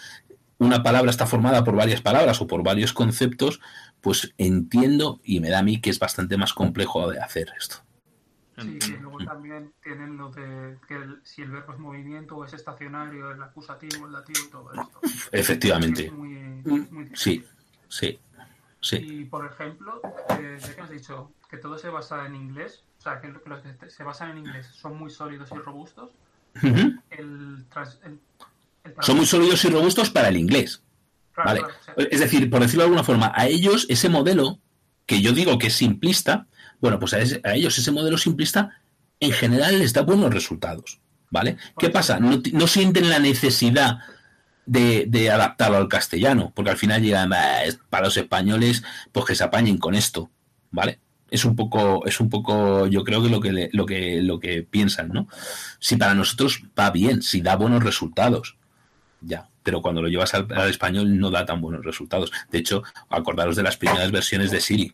una palabra está formada por varias palabras o por varios conceptos, pues entiendo y me da a mí que es bastante más complejo de hacer esto. Sí, y luego también tienen lo de que si el verbo es movimiento o es estacionario, el acusativo, el dativo y todo esto. Efectivamente. Mm, sí, sí, sí. Y por ejemplo, eh, ya que has dicho que todo se basa en inglés, o sea, que los que se basan en inglés son muy sólidos y robustos, el, el, son muy sólidos y robustos para el inglés. ¿vale? Es decir, por decirlo de alguna forma, a ellos ese modelo, que yo digo que es simplista, bueno, pues a, ellos ese modelo simplista en general les da buenos resultados. ¿Vale? ¿Qué pasa? No, sienten la necesidad de, adaptarlo al castellano, porque al final llegan para los españoles, pues que se apañen con esto, ¿vale? Es un poco, es un poco, yo creo que lo que lo que lo que piensan, ¿no? Si para nosotros va bien, si da buenos resultados, ya. Pero cuando lo llevas al, español no da tan buenos resultados. De hecho, acordaros de las primeras versiones de Siri.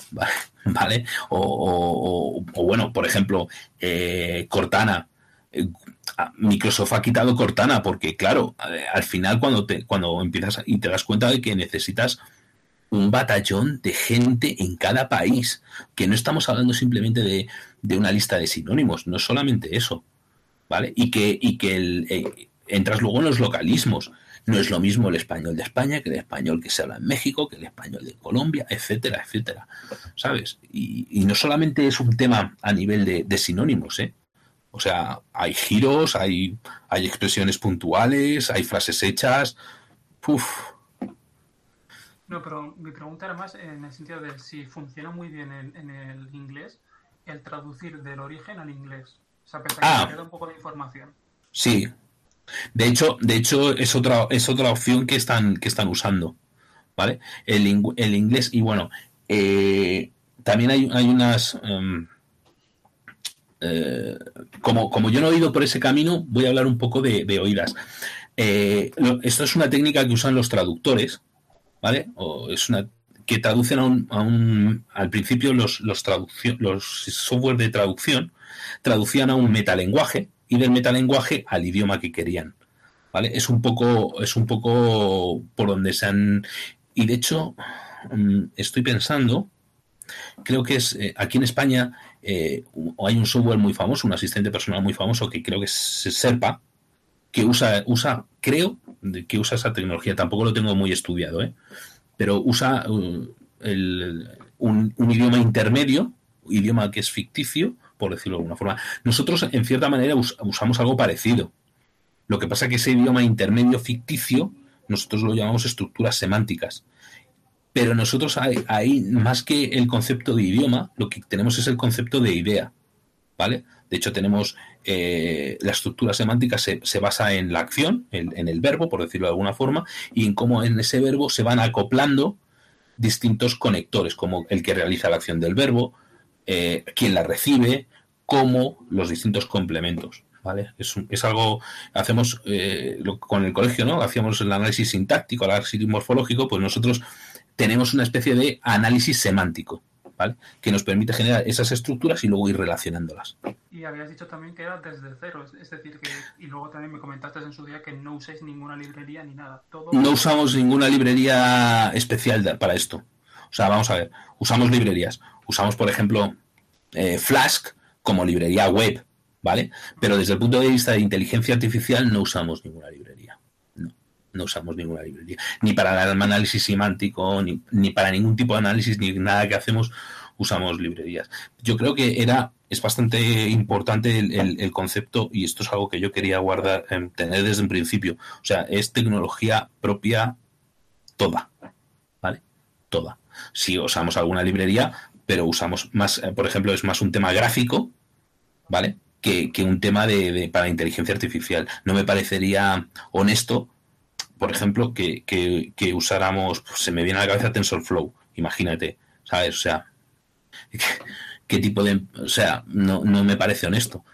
[laughs] ¿Vale? O, bueno, por ejemplo, eh, Cortana. Eh, Microsoft ha quitado Cortana porque, claro, eh, al final cuando, te, cuando empiezas y te das cuenta de que necesitas un batallón de gente en cada país, que no estamos hablando simplemente de, de una lista de sinónimos, no solamente eso, ¿vale? Y que, y que el, entras luego en los localismos. No es lo mismo el español de España que el español que se habla en México, que el español de Colombia, etcétera, etcétera. ¿Sabes? Y, no solamente es un tema a nivel de, sinónimos, ¿eh? O sea, hay giros, hay, hay expresiones puntuales, hay frases hechas. Uf. No, pero mi pregunta era más en el sentido de si funciona muy bien en, el inglés el traducir del origen al inglés. O sea, pensar que ah. queda un poco de información. Sí, de hecho, de hecho es otra, es otra opción que están, que están usando. ¿Vale? El, el inglés, y bueno, eh, también hay, hay unas. Em, eh, como, como yo no he ido por ese camino, voy a hablar un poco de, oídas. Eh, esto es una técnica que usan los traductores, ¿vale? O es una que traducen a un, a un al principio los, los, los software de traducción traducían a un metalenguaje, y del metalenguaje al idioma que querían. ¿Vale? Es un poco, es un poco por donde se han. Y de hecho, mm, estoy pensando, creo que es eh, aquí en España eh, hay un software muy famoso, un asistente personal muy famoso que creo que es Serpa, que usa, usa, creo que usa esa tecnología. Tampoco lo tengo muy estudiado, ¿eh? pero usa uh, un, un, idioma intermedio idioma que es ficticio, por decirlo de alguna forma. Nosotros, en cierta manera, usamos algo parecido. Lo que pasa es que ese idioma intermedio ficticio, nosotros lo llamamos estructuras semánticas. Pero nosotros hay, más que el concepto de idioma, lo que tenemos es el concepto de idea. ¿Vale? De hecho, tenemos eh, la estructura semántica se, basa en la acción, en, el verbo, por decirlo de alguna forma, y en cómo en ese verbo se van acoplando distintos conectores, como el que realiza la acción del verbo, eh, quien la recibe, como los distintos complementos. ¿Vale? Es, es algo, hacemos eh, con el colegio, ¿no? Hacíamos el análisis sintáctico, el análisis morfológico, pues nosotros tenemos una especie de análisis semántico, ¿vale? Que nos permite generar esas estructuras y luego ir relacionándolas. Y habías dicho también que era desde cero, es decir, que, y luego también me comentaste en su día que no uséis ninguna librería ni nada. No usamos ninguna librería especial para esto. O sea, vamos a ver, usamos librerías. Usamos, por ejemplo, eh, Flask como librería web, ¿vale? Pero desde el punto de vista de inteligencia artificial no usamos ninguna librería. No, no usamos ninguna librería. Ni para el análisis semántico, ni, ni para ningún tipo de análisis, ni nada que hacemos, usamos librerías. Yo creo que era es bastante importante el, concepto y esto es algo que yo quería guardar, em, tener desde un principio. O sea, es tecnología propia toda, ¿vale? Toda. Si usamos alguna librería, pero usamos más, eh, por ejemplo, es más un tema gráfico, ¿vale? Que, un tema de, para inteligencia artificial. No me parecería honesto, por ejemplo, que, que, usáramos, pues, se me viene a la cabeza TensorFlow, imagínate, ¿sabes? O sea, [laughs] ¿qué tipo de... O sea, no, no me parece honesto.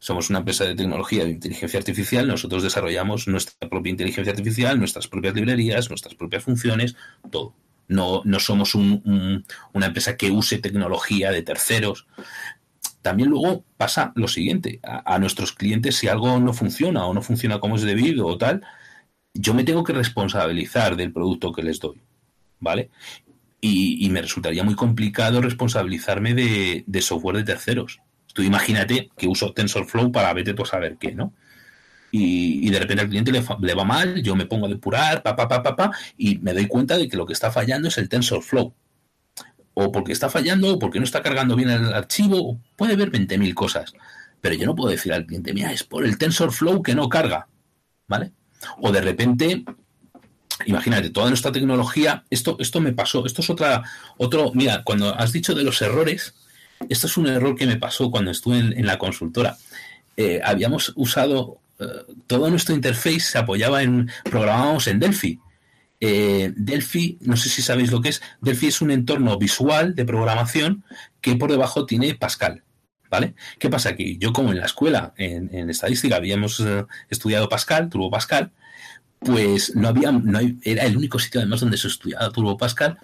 Somos una empresa de tecnología de inteligencia artificial, nosotros desarrollamos nuestra propia inteligencia artificial, nuestras propias librerías, nuestras propias funciones, todo. No, no somos una empresa que use tecnología de terceros. También luego pasa lo siguiente, a, nuestros clientes si algo no funciona o no funciona como es debido o tal, yo me tengo que responsabilizar del producto que les doy, ¿vale? Y, me resultaría muy complicado responsabilizarme de, software de terceros. Tú imagínate que uso TensorFlow para vete tú a saber qué, ¿no? Y, de repente al cliente le, va mal, yo me pongo a depurar, pa, pa, pa, pa, pa, y me doy cuenta de que lo que está fallando es el TensorFlow. O porque está fallando, o porque no está cargando bien el archivo, puede haber 20.000 cosas. Pero yo no puedo decir al cliente, mira, es por el TensorFlow que no carga. ¿Vale? O de repente, imagínate, toda nuestra tecnología, esto, esto me pasó, esto es otra, otro, mira, cuando has dicho de los errores, esto es un error que me pasó cuando estuve en, la consultora. Eh, habíamos usado todo nuestro interface se apoyaba en, programábamos en Delphi. Eh, Delphi, no sé si sabéis lo que es, Delphi es un entorno visual de programación que por debajo tiene Pascal. ¿Vale? ¿Qué pasa aquí? Yo como en la escuela, en, estadística, habíamos eh, estudiado Pascal, Turbo Pascal, pues no había, no era el único sitio además donde se estudiaba Turbo Pascal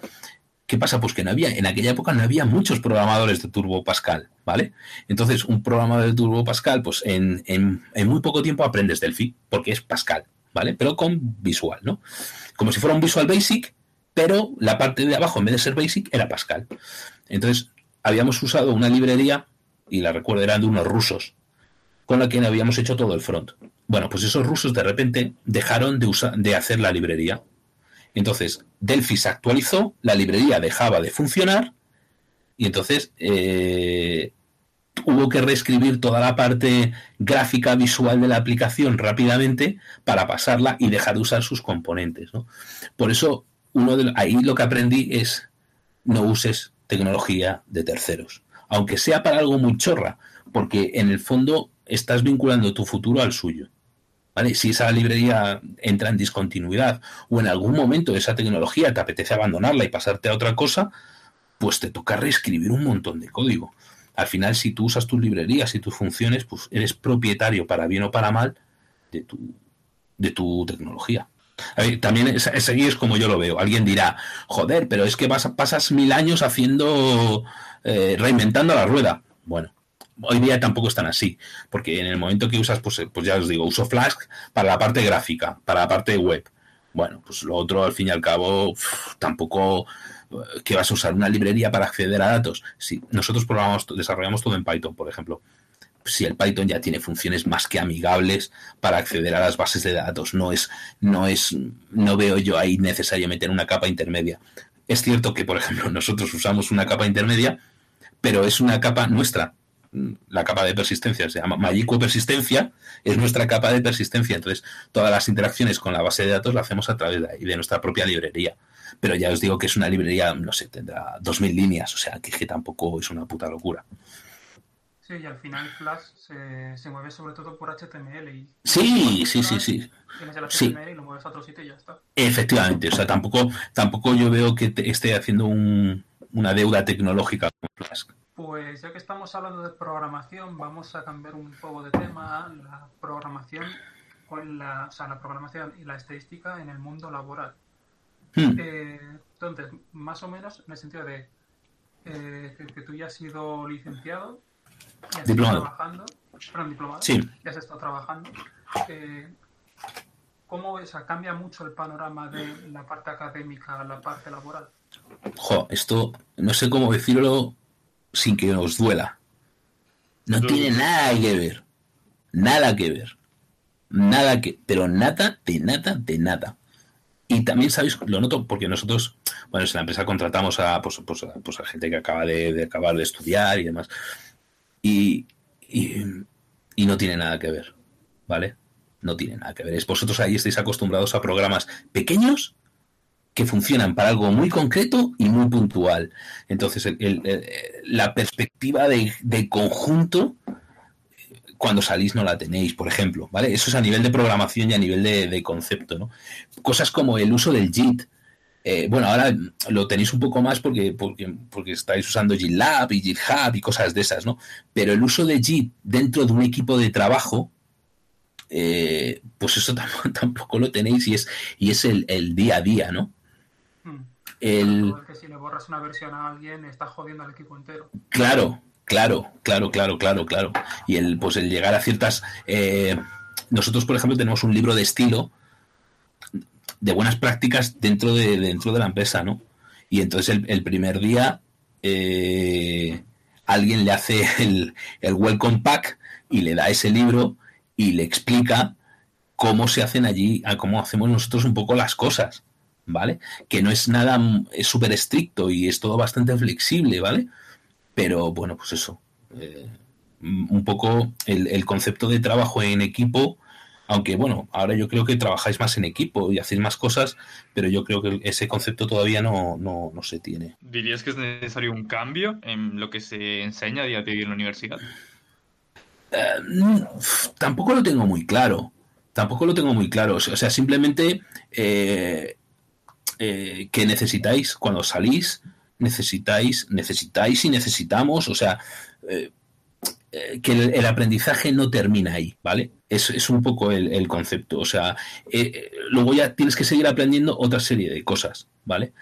¿Qué pasa? Pues que no había, en aquella época no había muchos programadores de Turbo Pascal, ¿vale? Entonces, un programador de Turbo Pascal, pues en, muy poco tiempo aprendes Delphi, porque es Pascal, ¿vale? Pero con visual, ¿no? Como si fuera un Visual Basic, pero la parte de abajo, en vez de ser Basic, era Pascal. Entonces, habíamos usado una librería, y la recuerdo eran de unos rusos, con la que habíamos hecho todo el front. Bueno, pues esos rusos de repente dejaron de, usar, de hacer la librería entonces, Delphi se actualizó, la librería dejaba de funcionar y entonces eh, hubo que reescribir toda la parte gráfica visual de la aplicación rápidamente para pasarla y dejar de usar sus componentes. Por eso, uno de, ahí lo que aprendí es no uses tecnología de terceros, aunque sea para algo muy chorra, porque en el fondo estás vinculando tu futuro al suyo. Si esa librería entra en discontinuidad o en algún momento esa tecnología te apetece abandonarla y pasarte a otra cosa, pues te toca reescribir un montón de código. Al final, si tú usas tus librerías y tus funciones, pues eres propietario, para bien o para mal, de tu, de tu tecnología. También es, es como yo lo veo. Alguien dirá, joder, pero es que pasas mil años haciendo, eh, reinventando la rueda. Bueno, hoy día tampoco están así, porque en el momento que usas, pues, pues ya os digo, uso Flask para la parte gráfica, para la parte web. Bueno, pues lo otro, al fin y al cabo, tampoco eh, que vas a usar una librería para acceder a datos. Si nosotros programamos, desarrollamos todo en Python, por ejemplo. Si el Python ya tiene funciones más que amigables para acceder a las bases de datos, no es, no es, no veo yo ahí necesario meter una capa intermedia. Es cierto que, por ejemplo, [laughs] nosotros usamos una capa intermedia pero es una capa nuestra. La capa de persistencia se llama Magico Persistencia, es nuestra capa de persistencia. Entonces, todas las interacciones con la base de datos las hacemos a través de ahí, de nuestra propia librería. Pero ya os digo que es una librería, no sé, tendrá 2.000 líneas, o sea, que, que tampoco es una puta locura. Sí, y al final Flash se, se mueve sobre todo por HTML. Y sí, sí, sí, sí. Tienes el HTML y lo mueves a otro sitio y ya está. Efectivamente, o sea, tampoco, tampoco yo veo que te esté haciendo un, una deuda tecnológica. Pues ya que estamos hablando de programación, vamos a cambiar un poco de tema. La programación, con la, o sea, la programación y la estadística en el mundo laboral. Hmm. Eh, entonces, más o menos en el sentido de eh, que, que tú ya has sido licenciado, ya has Diplomado. estado trabajando, perdón, diplomado, Sí. ya has estado trabajando. eh, ¿Cómo? O sea, cambia mucho el panorama de la parte académica a la parte laboral? Jo, esto no sé cómo decirlo sin que os duela. No tiene nada que ver. Nada que ver. Nada que. Pero nada, de nada, de nada. Y también, ¿sabéis? Lo noto porque nosotros, bueno, en la empresa contratamos a, pues, pues, a, pues, a gente que acaba de, de acabar de estudiar y demás. Y, y, y no tiene nada que ver. ¿Vale? No tiene nada que ver. Es vosotros ahí estáis acostumbrados a programas pequeños que funcionan para algo muy concreto y muy puntual. Entonces, el- la perspectiva de, conjunto, cuando salís no la tenéis, por ejemplo, ¿vale? Eso es a nivel de programación y a nivel de, concepto, ¿no? Cosas como el uso del JIT. eh, bueno, ahora lo tenéis un poco más porque, porque, estáis usando GitLab y GitHub y cosas de esas, ¿no? Pero el uso de JIT dentro de un equipo de trabajo, eh, pues eso [laughs] tampoco, lo tenéis y es, y es el día a día, ¿no? El, Porque si le borras una versión a alguien, estás jodiendo al equipo entero. Claro, claro, claro, claro, claro, claro. Y el, pues el llegar a ciertas. eh, nosotros, por ejemplo, tenemos un libro de estilo de buenas prácticas dentro de, dentro de la empresa, ¿no? Y entonces el, el primer día eh, alguien le hace el, el welcome pack y le da ese libro y le explica cómo se hacen allí, a cómo hacemos nosotros un poco las cosas, ¿vale? Que no es nada, es súper estricto y es todo bastante flexible, ¿vale? Pero bueno, pues eso. eh, un poco el, el concepto de trabajo en equipo, aunque bueno, ahora yo creo que trabajáis más en equipo y hacéis más cosas, pero yo creo que ese concepto todavía no, no, no se tiene. ¿Dirías que es necesario un cambio en lo que se enseña a día de hoy en la universidad? Eh, tampoco lo tengo muy claro. Tampoco lo tengo muy claro. O sea, simplemente eh, eh, que necesitáis cuando salís, necesitáis, necesitáis y necesitamos, o sea, eh, eh, que el, aprendizaje no termina ahí, ¿vale? Es, es un poco el, concepto. O sea, luego ya tienes que seguir aprendiendo otra serie de cosas, ¿vale?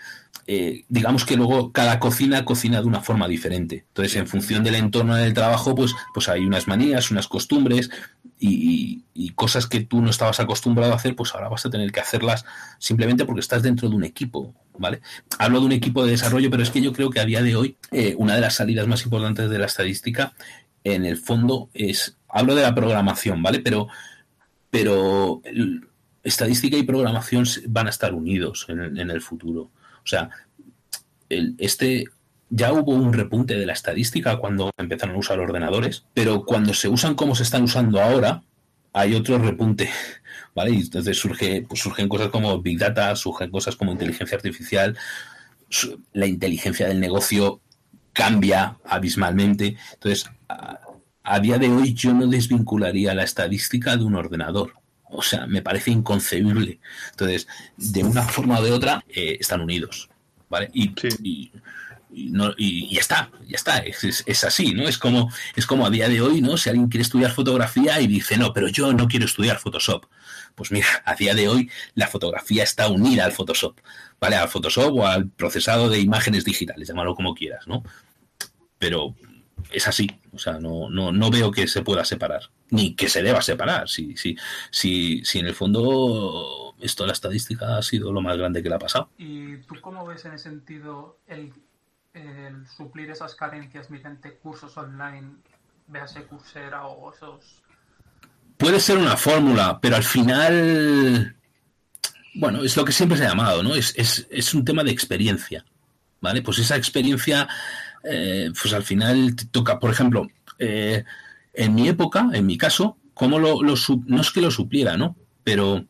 Digamos que luego cada cocina cocina de una forma diferente. Entonces, en función del entorno del trabajo, pues, pues hay unas manías, unas costumbres y, cosas que tú no estabas acostumbrado a hacer, pues ahora vas a tener que hacerlas simplemente porque estás dentro de un equipo, ¿vale? Hablo de un equipo de desarrollo, pero es que yo creo que a día de hoy eh, una de las salidas más importantes de la estadística, en el fondo, es, hablo de la programación, ¿vale? Pero, pero estadística y programación van a estar unidos en el, en el futuro. O sea, el- este ya hubo un repunte de la estadística cuando empezaron a usar ordenadores, pero cuando se usan como se están usando ahora, hay otro repunte, [laughs] ¿vale? Y entonces surge, pues surgen cosas como Big Data, surgen cosas como inteligencia artificial, la inteligencia del negocio cambia abismalmente. Entonces, a, a día de hoy yo no desvincularía la estadística de un ordenador. O sea, me parece inconcebible. Entonces, de una forma o de otra, eh, están unidos. ¿Vale? Y, Sí. y, y no, y, ya está, ya está, es, es- es así, ¿no? Es como, es como a día de hoy, ¿no? Si alguien quiere estudiar fotografía y dice, no, pero yo no quiero estudiar Photoshop. Pues mira, [laughs] a día de hoy la fotografía está unida al Photoshop, ¿vale? Al Photoshop o al procesado de imágenes digitales, llámalo como quieras, ¿no? Pero es así, o sea, no, no, no veo que se pueda separar, ni que se deba separar. Si, si, si, si en el fondo esto, la estadística ha sido lo más grande que le ha pasado. ¿Y tú cómo ves en ese sentido el, el suplir esas carencias mediante cursos online, véase Coursera o esos... Puede ser una fórmula, pero al final, bueno, es lo que siempre se ha llamado, ¿no? Es, es, es un tema de experiencia, ¿vale? Pues esa experiencia eh, pues al final toca, por ejemplo, eh, en mi época, en mi caso, como lo, lo no es que lo supliera, ¿no? Pero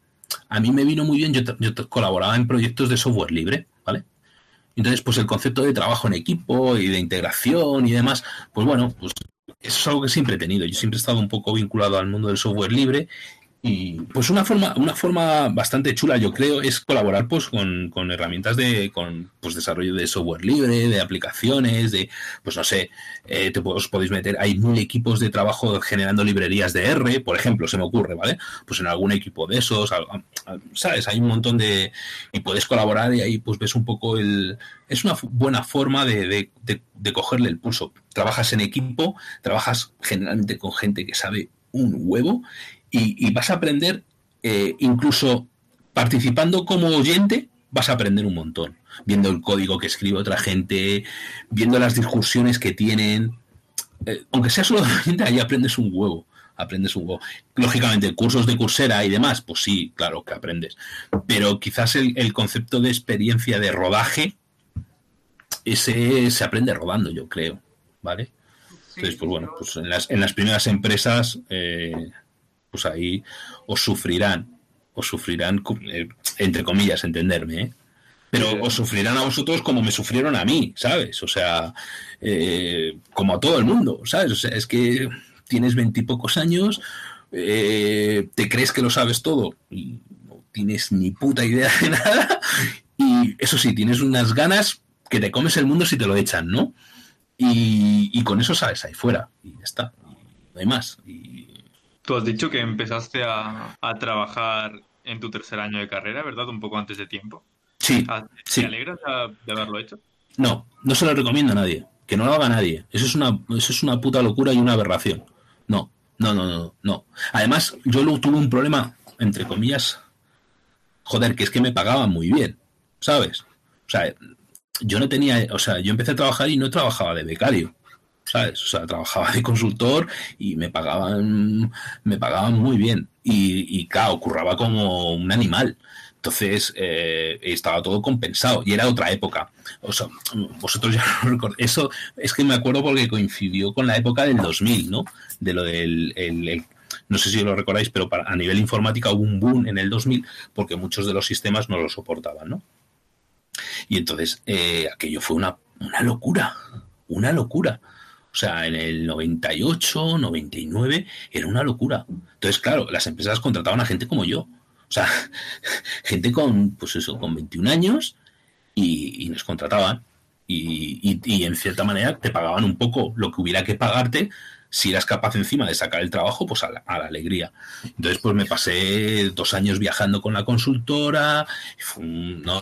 a mí me vino muy bien, yo, yo colaboraba en proyectos de software libre. Entonces, pues el concepto de trabajo en equipo y de integración y demás, pues bueno, pues eso es algo que siempre he tenido. Yo siempre he estado un poco vinculado al mundo del software libre y pues una forma, una forma bastante chula, yo creo, es colaborar pues con, con herramientas de con, pues, desarrollo de software libre, de aplicaciones, de, pues no sé, eh, te, os podéis meter, hay mil equipos de trabajo generando librerías de R, por ejemplo, se me ocurre, ¿vale? Pues en algún equipo de esos, ¿sabes? Hay un montón de... y puedes colaborar y ahí pues ves un poco el... Es una buena forma de, de, de, de cogerle el pulso. Trabajas en equipo, trabajas generalmente con gente que sabe un huevo y, vas a aprender, eh, incluso participando como oyente, vas a aprender un montón. Viendo el código que escribe otra gente, viendo las discusiones que tienen. Eh, aunque sea solo oyente, ahí aprendes un huevo. Aprendes un huevo. Lógicamente, cursos de cursera y demás, pues sí, claro que aprendes. Pero quizás el, el concepto de experiencia de rodaje, ese se aprende rodando, yo creo. ¿Vale? Entonces, pues bueno, pues en las, en las primeras empresas eh, pues ahí os sufrirán, os sufrirán, eh, entre comillas, entenderme, ¿eh? pero os sufrirán a vosotros como me sufrieron a mí, ¿sabes? O sea, eh, como a todo el mundo, ¿sabes? O sea, es que tienes veintipocos años, te crees que lo sabes todo y no tienes ni puta idea de nada, y eso sí, tienes unas ganas que te comes el mundo si te lo echan, ¿no? Y, y con eso sabes ahí fuera, y ya está, no hay más. Y, Tú has dicho que empezaste a, trabajar en tu tercer año de carrera, ¿verdad? Un poco antes de tiempo. Sí. Ah, ¿Te sí. alegras de haberlo hecho? No, no se lo recomiendo a nadie. Que no lo haga nadie. Eso es una, eso es una puta locura y una aberración. No, no, no, no, no. Además, yo luego tuve un problema, entre comillas, joder, que es que me pagaban muy bien, ¿sabes? O sea, yo no tenía, o sea, yo empecé a trabajar y no trabajaba de becario. ¿Sabes? O sea, trabajaba de consultor y me pagaban, me pagaban muy bien. Y, y claro, curraba como un animal. Entonces eh, estaba todo compensado y era otra época. O sea, vosotros ya [laughs] no recordáis. Eso es que me acuerdo porque coincidió con la época del 2000, ¿no? De lo del. El, el, no sé si lo recordáis, pero para, a nivel informática hubo un boom en el 2000 porque muchos de los sistemas no lo soportaban, ¿no? Y entonces eh, aquello fue una locura, una locura. O sea, en el 98, 99, era una locura. Entonces, claro, las empresas contrataban a gente como yo. O sea, [laughs] gente con, pues eso, con 21 años y, nos contrataban. Y, y, y, en cierta manera te pagaban un poco lo que hubiera que pagarte si eras capaz encima de sacar el trabajo, pues a la, alegría. Entonces, pues me pasé dos años viajando con la consultora. No,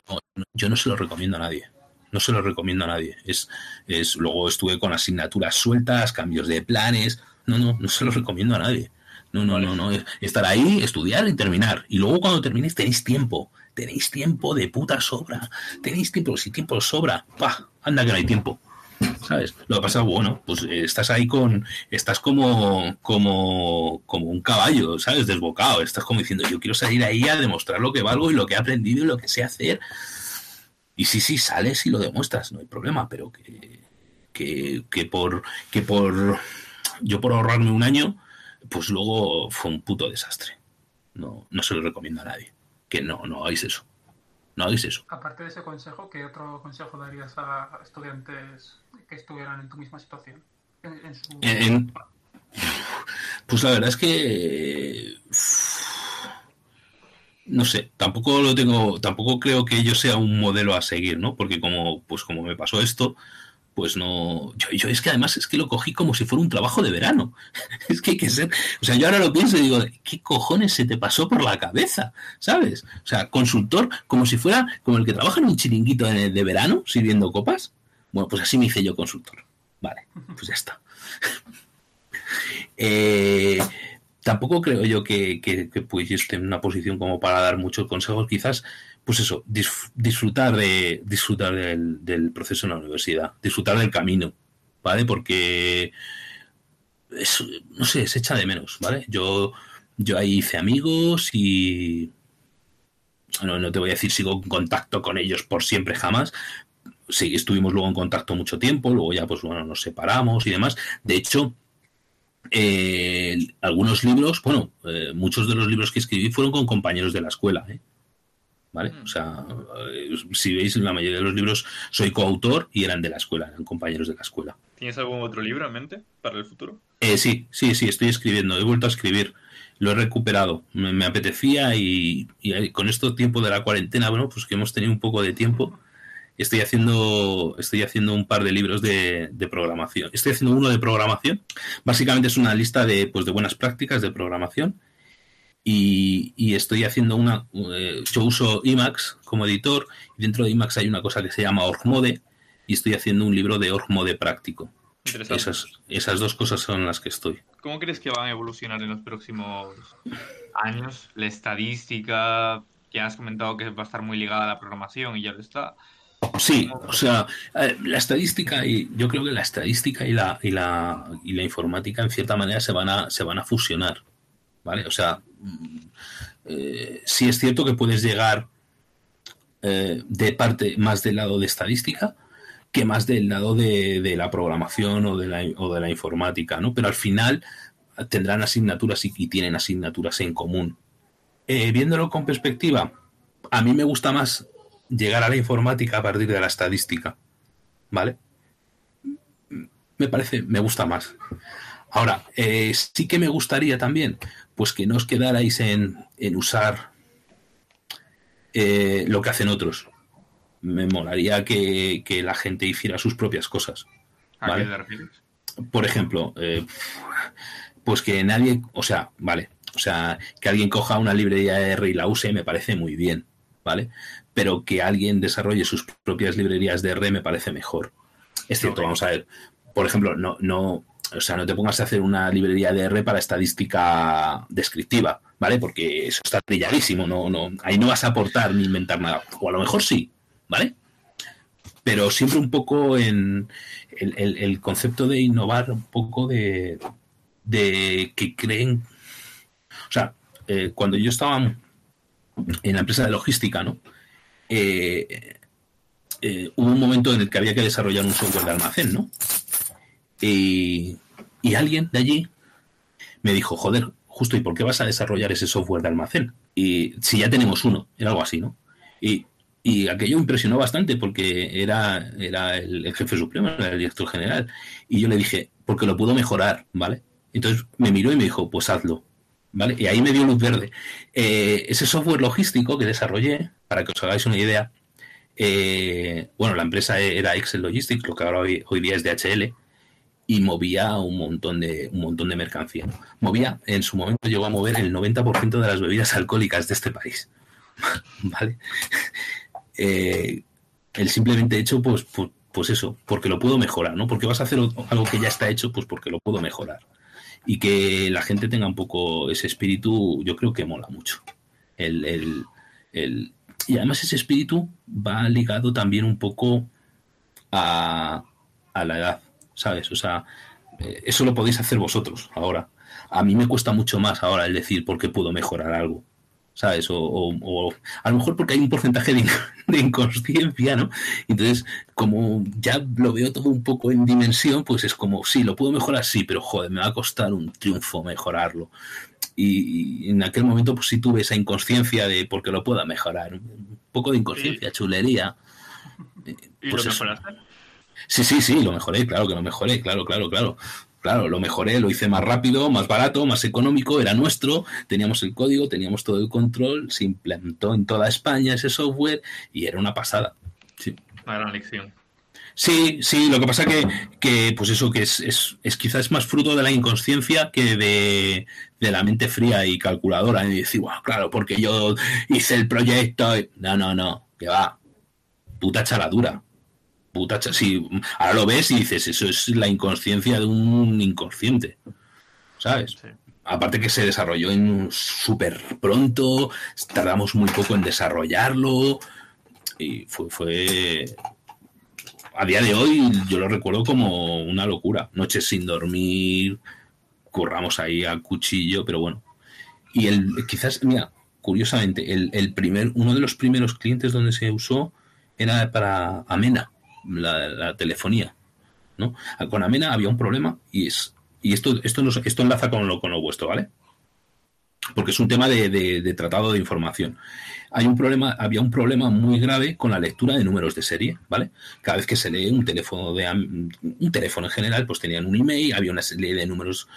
yo no se lo recomiendo a nadie no se lo recomiendo a nadie. Es, es, luego estuve con asignaturas sueltas, cambios de planes. No, no, no se lo recomiendo a nadie. No, no, no, no. Estar ahí, estudiar y terminar. Y luego cuando termines tenéis tiempo. Tenéis tiempo de puta sobra. Tenéis tiempo, si tiempo sobra, ¡pah! Anda que no hay tiempo. ¿Sabes? Lo que pasa, bueno, pues estás ahí con, estás como, como, como un caballo, ¿sabes? Desbocado. Estás como diciendo, yo quiero salir ahí a demostrar lo que valgo y lo que he aprendido y lo que sé hacer. Y sí, sí, sales y lo demuestras, no hay problema, pero que, que, que, por, que por yo por ahorrarme un año, pues luego fue un puto desastre. No, no se lo recomiendo a nadie. Que no, no hagáis eso. No hagáis eso. Aparte de ese consejo, ¿qué otro consejo darías a estudiantes que estuvieran en tu misma situación? En, en su... en, pues la verdad es que no sé, tampoco lo tengo, tampoco creo que yo sea un modelo a seguir, ¿no? Porque como, pues como me pasó esto, pues no, yo, yo, es que además es que lo cogí como si fuera un trabajo de verano. [laughs] es que hay que ser, o sea, yo ahora lo pienso y digo, ¿qué cojones se te pasó por la cabeza? ¿Sabes? O sea, consultor como si fuera como el que trabaja en un chiringuito de, de verano sirviendo copas. Bueno, pues así me hice yo consultor. Vale, pues ya está. [laughs] eh, tampoco creo yo que, que, que pues esté en una posición como para dar muchos consejos, quizás, pues eso, disfrutar de disfrutar del, proceso en la universidad, disfrutar del camino, ¿vale? Porque es, no sé, se echa de menos, ¿vale? Yo, yo ahí hice amigos y no, no te voy a decir sigo en contacto con ellos por siempre jamás. sí, estuvimos luego en contacto mucho tiempo, luego ya pues bueno, nos separamos y demás. De hecho, eh, algunos libros, bueno, eh, muchos de los libros que escribí fueron con compañeros de la escuela, ¿eh? ¿Vale? O sea, si veis, en la mayoría de los libros soy coautor y eran de la escuela, eran compañeros de la escuela. ¿Tienes algún otro libro en mente para el futuro? sí, sí, sí, estoy escribiendo, he vuelto a escribir, lo he recuperado, me, apetecía y, y, con esto tiempo de la cuarentena, bueno, pues que hemos tenido un poco de tiempo estoy haciendo, estoy haciendo un par de libros de, programación. Estoy haciendo uno de programación. Básicamente es una lista de, pues, de buenas prácticas de programación. Y, estoy haciendo una. Eh, yo uso Emacs como editor. Y dentro de Emacs hay una cosa que se llama OrgMode. Y estoy haciendo un libro de OrgMode práctico. Esas, esas dos cosas son las que estoy. ¿Cómo crees que van a evolucionar en los próximos años? La estadística, ya has comentado que va a estar muy ligada a la programación y ya lo está. Sí, o sea, eh, la estadística y yo creo que la estadística y la, y la, y la informática en cierta manera se van a, se van a fusionar, ¿vale? O sea, mm, eh, sí es cierto que puedes llegar eh, de parte más del lado de estadística que más del lado de, la programación o de la, o de la informática, ¿no? Pero al final tendrán asignaturas y, y tienen asignaturas en común. viéndolo con perspectiva, a mí me gusta más llegar a la informática a partir de la estadística. ¿Vale? Me parece, me gusta más. Ahora, eh, sí que me gustaría también, pues que no os quedarais en, usar eh, lo que hacen otros. Me molaría que, la gente hiciera sus propias cosas. ¿vale? Por ejemplo, eh, pues que nadie, o sea, vale, o sea, que alguien coja una librería R y la use me parece muy bien, ¿vale? Pero que alguien desarrolle sus propias librerías de R me parece mejor. Es cierto, vamos a ver. Por ejemplo, no, no, o sea, no te pongas a hacer una librería de R para estadística descriptiva, ¿vale? Porque eso está trilladísimo, no, no, ahí no vas a aportar ni inventar nada. O a lo mejor sí, ¿vale? Pero siempre un poco en el, concepto de innovar, un poco de, de que creen. O sea, eh, cuando yo estaba en la empresa de logística, ¿no? Eh, eh, hubo un momento en el que había que desarrollar un software de almacén, ¿no? Y, alguien de allí me dijo, joder, justo, ¿y por qué vas a desarrollar ese software de almacén? Y si ya tenemos uno, era algo así, ¿no? Y, aquello impresionó bastante porque era, era el, jefe supremo, el director general. Y yo le dije, porque lo puedo mejorar, ¿vale? Entonces me miró y me dijo, pues hazlo. ¿Vale? Y ahí me dio luz verde. Eh, ese software logístico que desarrollé para que os hagáis una idea, eh, bueno, la empresa era Excel Logistics, lo que ahora hoy, día es DHL, y movía un montón de, un montón de mercancía. Movía, en su momento llegó a mover el 90% de las bebidas alcohólicas de este país. [laughs] ¿Vale? Eh, el simplemente hecho, pues, pues, pues, eso, porque lo puedo mejorar, ¿no? Porque vas a hacer algo que ya está hecho, pues porque lo puedo mejorar. Y que la gente tenga un poco ese espíritu, yo creo que mola mucho. el, el y además ese espíritu va ligado también un poco a, la edad, ¿sabes? O sea, eh, eso lo podéis hacer vosotros ahora. A mí me cuesta mucho más ahora el decir por qué puedo mejorar algo, ¿sabes? O, a lo mejor porque hay un porcentaje de, de, inconsciencia, ¿no? Entonces, como ya lo veo todo un poco en dimensión, pues es como, sí, lo puedo mejorar, sí, pero joder, me va a costar un triunfo mejorarlo y, en aquel momento pues sí tuve esa inconsciencia de porque lo pueda mejorar. Un poco de inconsciencia, chulería. ¿Y lo pues mejoraste? Sí, sí, sí, lo mejoré, claro que lo mejoré, claro, claro, claro. Claro, lo mejoré, lo hice más rápido, más barato, más económico, era nuestro, teníamos el código, teníamos todo el control, se implementó en toda España ese software y era una pasada. Sí. Una gran lección. Sí, sí, lo que pasa que, que pues eso, que es, es, es, quizás más fruto de la inconsciencia que de, de la mente fría y calculadora. Y decir, bueno, claro, porque yo hice el proyecto. No, no, no, que va. Puta chaladura. Puta si ahora lo ves y dices, eso es la inconsciencia de un inconsciente. ¿Sabes? Aparte que se desarrolló en súper pronto, tardamos muy poco en desarrollarlo. Y fue, fue a día de hoy yo lo recuerdo como una locura. Noches sin dormir, curramos ahí a cuchillo, pero bueno. Y el quizás, mira, curiosamente, el, primer, uno de los primeros clientes donde se usó era para Amena. La, telefonía. ¿no? Con Amena había un problema y es y esto, esto, esto enlaza con lo, con lo vuestro, ¿vale? Porque es un tema de, tratado de información. Hay un problema, había un problema muy grave con la lectura de números de serie, ¿vale? Cada vez que se lee un teléfono de un teléfono en general, pues tenían un email, había una serie de números.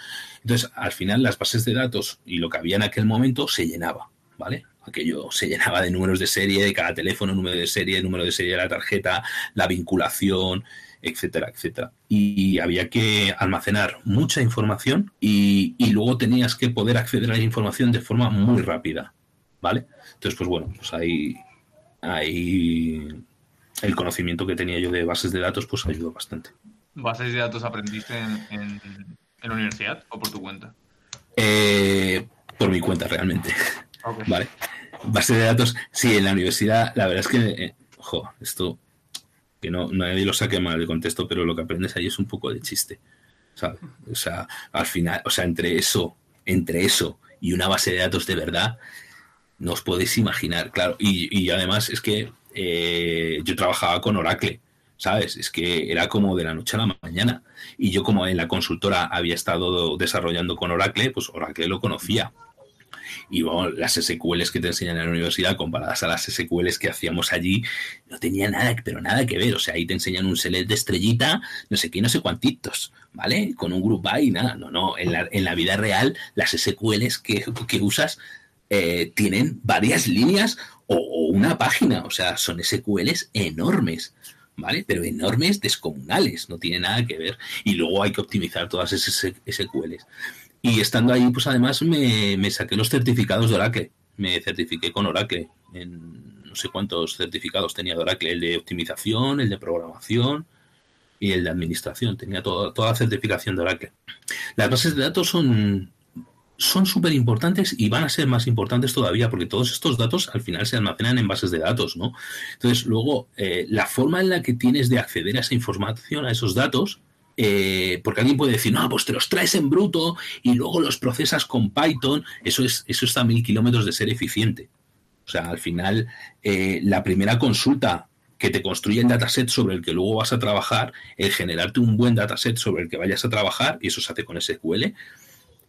Entonces, al final las bases de datos y lo que había en aquel momento se llenaba, ¿vale? Aquello se llenaba de números de serie de cada teléfono, número de serie, número de serie de la tarjeta, la vinculación, etcétera, etcétera. Y había que almacenar mucha información y, luego tenías que poder acceder a la información de forma muy rápida, ¿vale? Entonces, pues bueno, pues ahí, ahí el conocimiento que tenía yo de bases de datos pues ayudó bastante. ¿Bases de datos aprendiste en, la universidad o por tu cuenta? Eh, por mi cuenta, realmente. [laughs] Vale. Base de datos, sí, en la universidad, la verdad es que, eh, esto, que no nadie lo saque mal de contexto, pero lo que aprendes ahí es un poco de chiste. O sea, al final, o sea, entre eso, entre eso y una base de datos de verdad, no os podéis imaginar, claro. Y, además es que eh, yo trabajaba con Oracle, ¿sabes? Es que era como de la noche a la mañana. Y yo como en la consultora había estado desarrollando con Oracle, pues Oracle lo conocía y las SQLs que te enseñan en la universidad comparadas a las SQLs que hacíamos allí, no tenía nada, pero nada que ver. O sea, ahí te enseñan un select de estrellita, no sé qué, no sé cuántitos, ¿vale? Con un group by, nada. No, no. En la, en la vida real, las SQLs que, que usas eh, tienen varias líneas o, o una página. O sea, son SQLs enormes. ¿vale? Pero enormes, descomunales, no tiene nada que ver. Y luego hay que optimizar todas esas SQLs. Y estando ahí, pues además me, me saqué los certificados de Oracle. Me certifiqué con Oracle. En no sé cuántos certificados tenía de Oracle. El de optimización, el de programación y el de administración. Tenía toda la certificación de Oracle. Las bases de datos son son súper importantes y van a ser más importantes todavía porque todos estos datos al final se almacenan en bases de datos, ¿no? Entonces, luego, eh, la forma en la que tienes de acceder a esa información, a esos datos, eh, porque alguien puede decir, no, pues te los traes en bruto y luego los procesas con Python, eso, es, eso está a mil kilómetros de ser eficiente. O sea, al final, eh, la primera consulta que te construye el dataset sobre el que luego vas a trabajar, el generarte un buen dataset sobre el que vayas a trabajar, y eso se hace con SQL,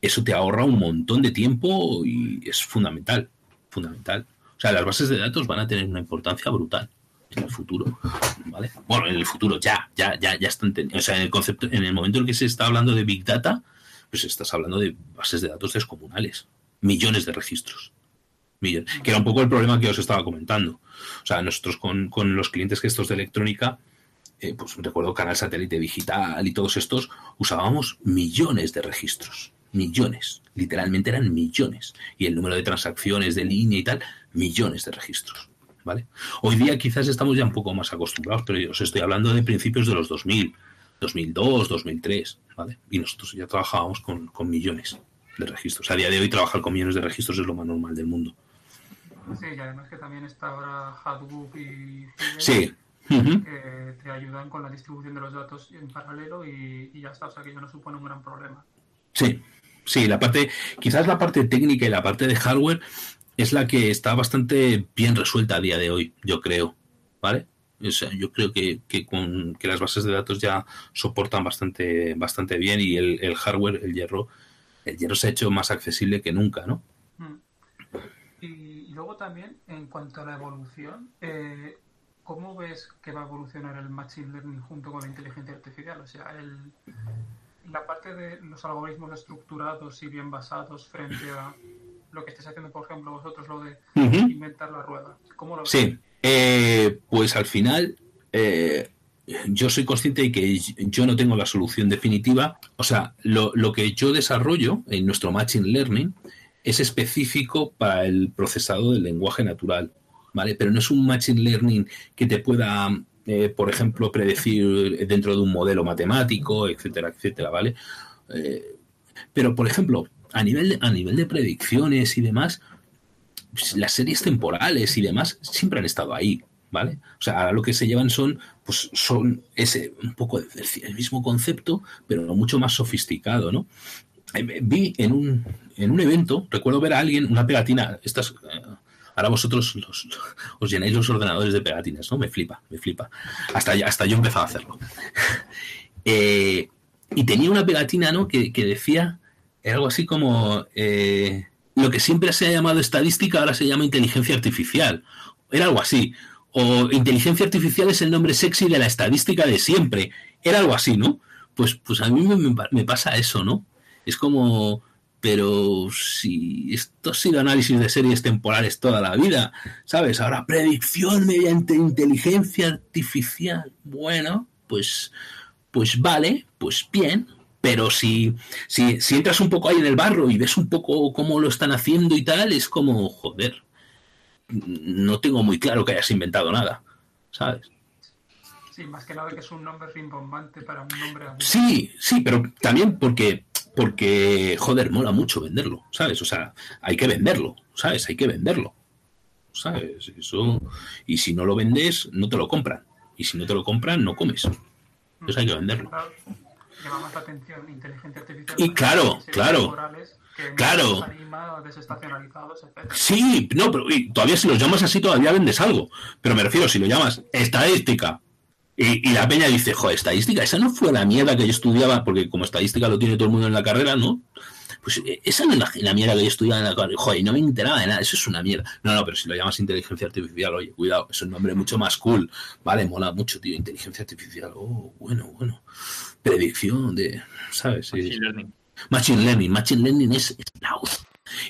eso te ahorra un montón de tiempo y es fundamental, fundamental. O sea, las bases de datos van a tener una importancia brutal en el futuro, ¿vale? Bueno, en el futuro ya, ya, ya, ya están, o sea, en el concepto, en el momento en que se está hablando de big data, pues estás hablando de bases de datos descomunales, millones de registros, millones, que era un poco el problema que os estaba comentando. O sea, nosotros con, los clientes que estos de electrónica, eh, pues recuerdo Canal Satélite Digital y todos estos, usábamos millones de registros, millones, literalmente eran millones, y el número de transacciones de línea y tal, millones de registros. ¿Vale? Hoy día quizás estamos ya un poco más acostumbrados, pero yo os estoy hablando de principios de los 2000, 2002, 2003, ¿vale? Y nosotros ya trabajábamos con, millones de registros. A día de hoy trabajar con millones de registros es lo más normal del mundo. Sí, y además que también está ahora Hadoop y sí. que te ayudan con la distribución de los datos en paralelo y, y ya está, o sea que ya no supone un gran problema. Sí, sí, la parte, quizás la parte técnica y la parte de hardware es la que está bastante bien resuelta a día de hoy, yo creo, ¿vale? O sea, yo creo que, con, que las bases de datos ya soportan bastante, bastante bien y el, hardware, el hierro, el hierro se ha hecho más accesible que nunca, ¿no? Hmm. Y luego también, en cuanto a la evolución, eh, ¿cómo ves que va a evolucionar el Machine Learning junto con la inteligencia artificial? O sea, el, la parte de los algoritmos estructurados y bien basados frente a lo que estáis haciendo, por ejemplo, vosotros, lo de inventar la rueda. ¿Cómo lo ves? Sí, eh, pues al final eh, yo soy consciente de que yo no tengo la solución definitiva. O sea, lo, que yo desarrollo en nuestro Machine Learning es específico para el procesado del lenguaje natural, ¿vale? Pero no es un Machine Learning que te pueda, eh, por ejemplo, predecir dentro de un modelo matemático, etcétera, etcétera, ¿vale? pero, por ejemplo, a nivel de, a nivel de predicciones y demás, pues, las series temporales y demás siempre han estado ahí, ¿vale? O sea, ahora lo que se llevan son, pues son ese, un poco el, mismo concepto, pero mucho más sofisticado, ¿no? Eh, vi en un, en un evento, recuerdo ver a alguien, una pegatina, estas, eh, Ahora vosotros [laughs] os llenáis los ordenadores de pegatinas, ¿no? Me flipa, me flipa. Hasta, hasta yo empezaba a hacerlo. [laughs] Eh, y tenía una pegatina, ¿no? Que, decía algo así como eh, lo que siempre se ha llamado estadística ahora se llama inteligencia artificial. Era algo así. O inteligencia artificial es el nombre sexy de la estadística de siempre. Era algo así, ¿no? Pues, pues a mí me, me pasa eso, ¿no? Es como pero si esto ha sido análisis de series temporales toda la vida, ¿sabes? Ahora predicción mediante inteligencia artificial. Bueno, pues, pues vale, pues bien. Pero si, si, si entras un poco ahí en el barro y ves un poco cómo lo están haciendo y tal, es como, joder, no tengo muy claro que hayas inventado nada, ¿sabes? Sí, más que nada que es un nombre rimbombante para un nombre. Sí, sí, pero también porque porque, joder, mola mucho venderlo, ¿sabes? O sea, hay que venderlo, ¿sabes? Hay que venderlo, ¿sabes? Eso, y si no lo vendes, no te lo compran. Y si no te lo compran, no comes. Entonces hay que venderlo. Llama más la atención, inteligencia artificial. Y claro, claro. Claro. Sí, no, pero todavía si los llamas así todavía vendes algo. Pero me refiero, si lo llamas estadística, y, la peña dice, joder, estadística, esa no fue la mierda que yo estudiaba, porque como estadística lo tiene todo el mundo en la carrera, ¿no? Pues eh, esa no es la, mierda que yo estudiaba en la carrera. Joder, no me enteraba de nada, eso es una mierda. No, no, pero si lo llamas inteligencia artificial, oye, cuidado, es un nombre mucho más cool. Vale, mola mucho, tío, inteligencia artificial. Oh, bueno, bueno. Predicción de, ¿sabes? Machine Learning. Machine Learning. Machine Learning es, la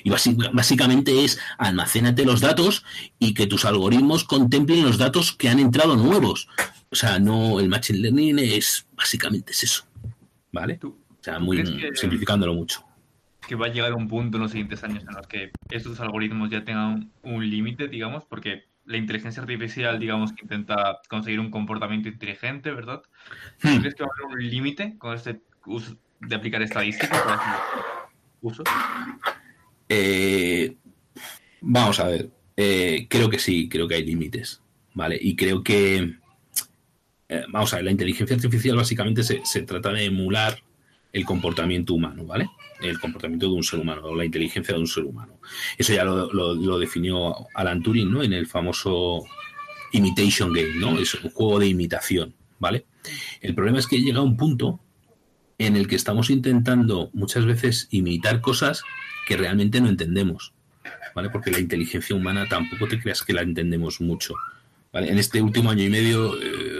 y básicamente es almacénate los datos y que tus algoritmos contemplen los datos que han entrado nuevos. O sea, no, el Machine Learning es básicamente es eso. ¿Vale? o sea, muy simplificándolo mucho. Que va a llegar un punto en los siguientes años en los que estos algoritmos ya tengan un límite, digamos, porque la inteligencia artificial, digamos, que intenta conseguir un comportamiento inteligente, ¿verdad? Hmm. ¿Crees que va a haber un límite con este uso de aplicar estadística para uso? Eh, vamos a ver. Eh, creo que sí, creo que hay límites. ¿Vale? Y creo que eh, vamos a ver, la inteligencia artificial básicamente se, trata de emular el comportamiento humano, ¿vale? El comportamiento de un ser humano, o la inteligencia de un ser humano. Eso ya lo, definió Alan Turing, ¿no? En el famoso Imitation Game, ¿no? Es un juego de imitación, ¿vale? El problema es que llega un punto en el que estamos intentando muchas veces imitar cosas que realmente no entendemos, ¿vale? Porque la inteligencia humana tampoco te creas que la entendemos mucho. En este último año y medio eh,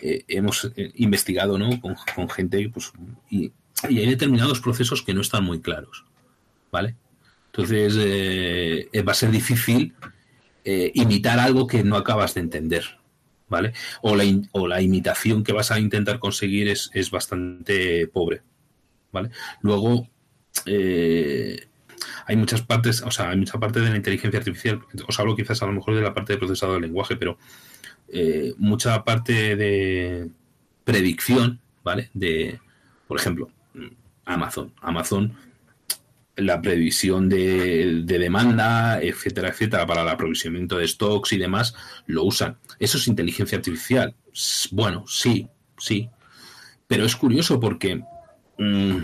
eh, hemos eh, investigado ¿no? con, gente pues, y, hay determinados procesos que no están muy claros. ¿Vale? Entonces va a ser difícil imitar algo que no acabas de entender. ¿Vale? O la, o la imitación que vas a intentar conseguir es, es bastante pobre. ¿Vale? Luego, hay muchas partes, o sea, hay mucha parte de la inteligencia artificial, os hablo quizás a lo mejor de la parte de procesado del lenguaje, pero eh, mucha parte de predicción, ¿vale? De, por ejemplo, Amazon. Amazon, la previsión de, demanda, etcétera, etcétera, para el aprovisionamiento de stocks y demás, lo usan. Eso es inteligencia artificial. Bueno, sí, sí. Pero es curioso porque... Mm,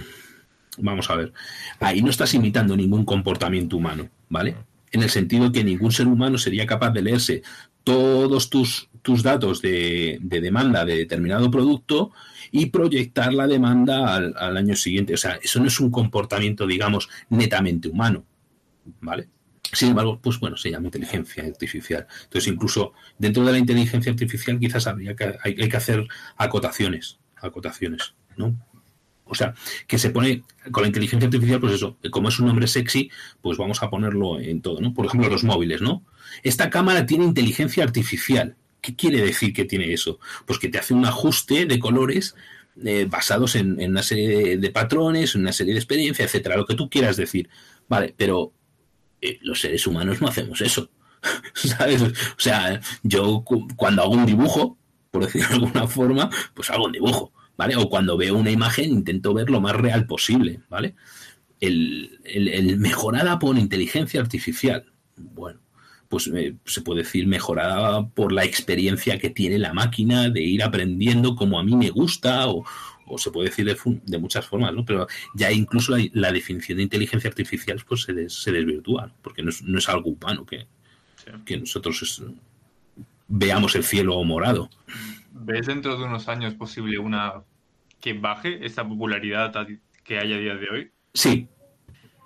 vamos a ver, ahí no estás imitando ningún comportamiento humano, ¿vale? En el sentido que ningún ser humano sería capaz de leerse todos tus, tus datos de, demanda de determinado producto y proyectar la demanda al, año siguiente. O sea, eso no es un comportamiento, digamos, netamente humano, ¿vale? Sin embargo, pues bueno, se llama inteligencia artificial. Entonces, incluso dentro de la inteligencia artificial quizás habría que, hay, hay que hacer acotaciones, acotaciones, ¿no? O sea, que se pone con la inteligencia artificial, pues eso, como es un nombre sexy, pues vamos a ponerlo en todo, ¿no? Por ejemplo, los móviles, ¿no? Esta cámara tiene inteligencia artificial. ¿Qué quiere decir que tiene eso? Pues que te hace un ajuste de colores eh, basados en, una serie de, patrones, en una serie de experiencias, etcétera, lo que tú quieras decir. Vale, pero eh, los seres humanos no hacemos eso. [laughs] ¿Sabes? O sea, yo cuando hago un dibujo, por decirlo de alguna forma, pues hago un dibujo ¿vale? O cuando veo una imagen intento ver lo más real posible, ¿vale? El, mejorada por inteligencia artificial, bueno, pues eh, se puede decir mejorada por la experiencia que tiene la máquina de ir aprendiendo como a mí me gusta o, se puede decir de, muchas formas, ¿no? Pero ya incluso la, definición de inteligencia artificial pues se, se desvirtúa, porque no es, no es, algo humano que, que nosotros veamos el cielo morado. ¿Ves dentro de unos años posible una que baje esta popularidad que hay a día de hoy? Sí,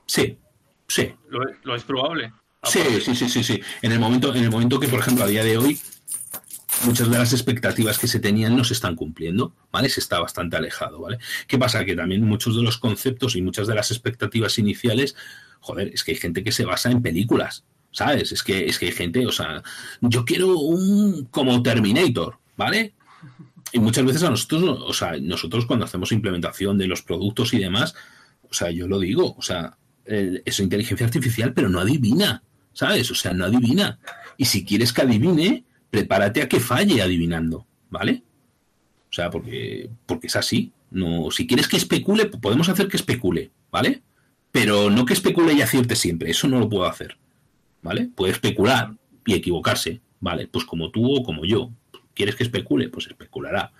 sí, sí. ¿Lo, es probable? Sí, sí, sí, sí, sí. En el momento, en el momento que, por ejemplo, a día de hoy, muchas de las expectativas que se tenían no se están cumpliendo, ¿vale? Se está bastante alejado, ¿vale? ¿Qué pasa? Que también muchos de los conceptos y muchas de las expectativas iniciales, joder, es que hay gente que se basa en películas, ¿sabes? Es que, es que hay gente, o sea, yo quiero un como Terminator, ¿vale? Y muchas veces a nosotros, o sea, nosotros cuando hacemos implementación de los productos y demás, o sea, yo lo digo, o sea, es inteligencia artificial, pero no adivina, ¿sabes? O sea, no adivina. Y si quieres que adivine, prepárate a que falle adivinando, ¿vale? O sea, porque, porque es así. No, si quieres que especule, podemos hacer que especule, ¿vale? Pero no que especule y acierte siempre, eso no lo puedo hacer, ¿vale? Puede especular y equivocarse, ¿vale? Pues como tú o como yo. ¿Quieres que especule? Pues especulará.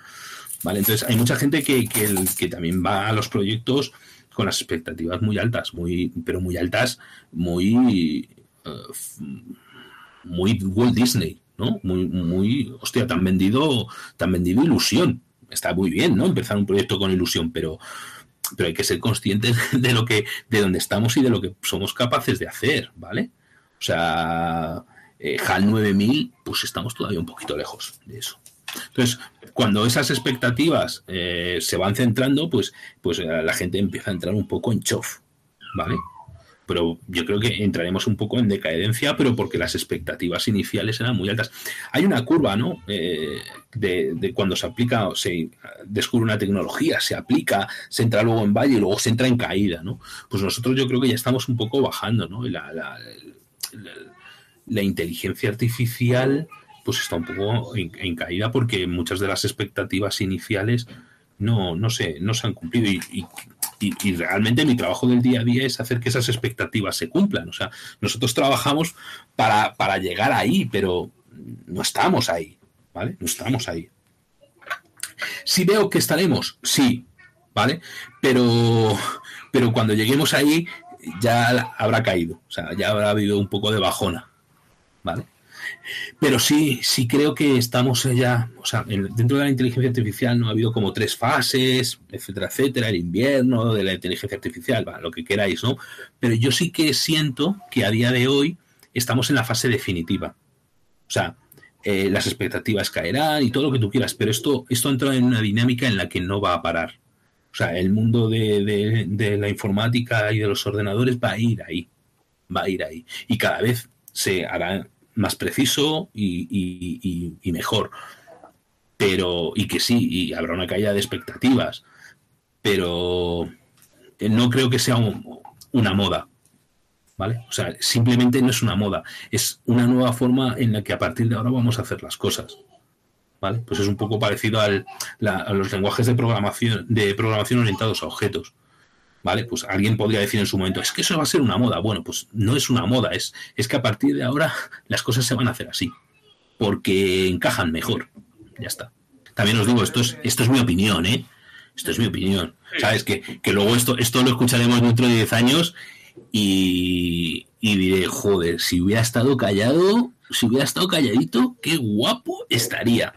¿Vale? Entonces hay mucha gente que, que, también va a los proyectos con las expectativas muy altas, muy, pero muy altas, muy, uh, muy Walt Disney, ¿no? Muy, muy, hostia, te han vendido, te han vendido ilusión. Está muy bien, ¿no? Empezar un proyecto con ilusión, pero, pero hay que ser conscientes [laughs] de lo que, de dónde estamos y de lo que somos capaces de hacer, ¿vale? O sea, eh, HAL 9000, pues estamos todavía un poquito lejos de eso. Entonces, cuando esas expectativas eh, se van centrando, pues, pues eh, la gente empieza a entrar un poco en chof, ¿vale? Pero yo creo que entraremos un poco en decadencia, pero porque las expectativas iniciales eran muy altas. Hay una curva, ¿no? de, de, cuando se aplica, o se descubre una tecnología, se aplica, se entra luego en valle y luego se entra en caída, ¿no? Pues nosotros yo creo que ya estamos un poco bajando, ¿no? la, la la inteligencia artificial pues está un poco en, caída porque muchas de las expectativas iniciales no, no, se, no se han cumplido y, realmente mi trabajo del día a día es hacer que esas expectativas se cumplan. O sea, nosotros trabajamos para, para llegar ahí, pero no estamos ahí, ¿vale? No estamos ahí. Si veo que estaremos, sí, ¿vale? Pero, pero cuando lleguemos ahí ya habrá caído, o sea, ya habrá habido un poco de bajona. ¿vale? Pero sí, sí creo que estamos ya, o sea, dentro de la inteligencia artificial no ha habido como tres fases, etcétera, etcétera, el invierno de la inteligencia artificial, lo que queráis, ¿no? Pero yo sí que siento que a día de hoy estamos en la fase definitiva. O sea, eh, las expectativas caerán y todo lo que tú quieras, pero esto, esto ha entrado en una dinámica en la que no va a parar. O sea, el mundo de, de la informática y de los ordenadores va a ir ahí, va a ir ahí. Y cada vez se hará más preciso y, mejor. Pero, y que sí, y habrá una caída de expectativas. Pero no creo que sea una moda. ¿Vale? O sea, simplemente no es una moda. Es una nueva forma en la que a partir de ahora vamos a hacer las cosas. ¿Vale? Pues es un poco parecido al, a los lenguajes de programación, de programación orientados a objetos. ¿Vale? Pues alguien podría decir en su momento, es que eso va a ser una moda. Bueno, pues no es una moda, es, es que a partir de ahora [laughs] las cosas se van a hacer así, porque encajan mejor. Ya está. También os digo, esto es, esto es mi opinión, ¿eh? Esto es mi opinión. ¿Sabes? Que, que luego esto, esto lo escucharemos dentro de 10 años y, y diré, joder, si hubiera estado callado, si hubiera estado calladito, qué guapo estaría.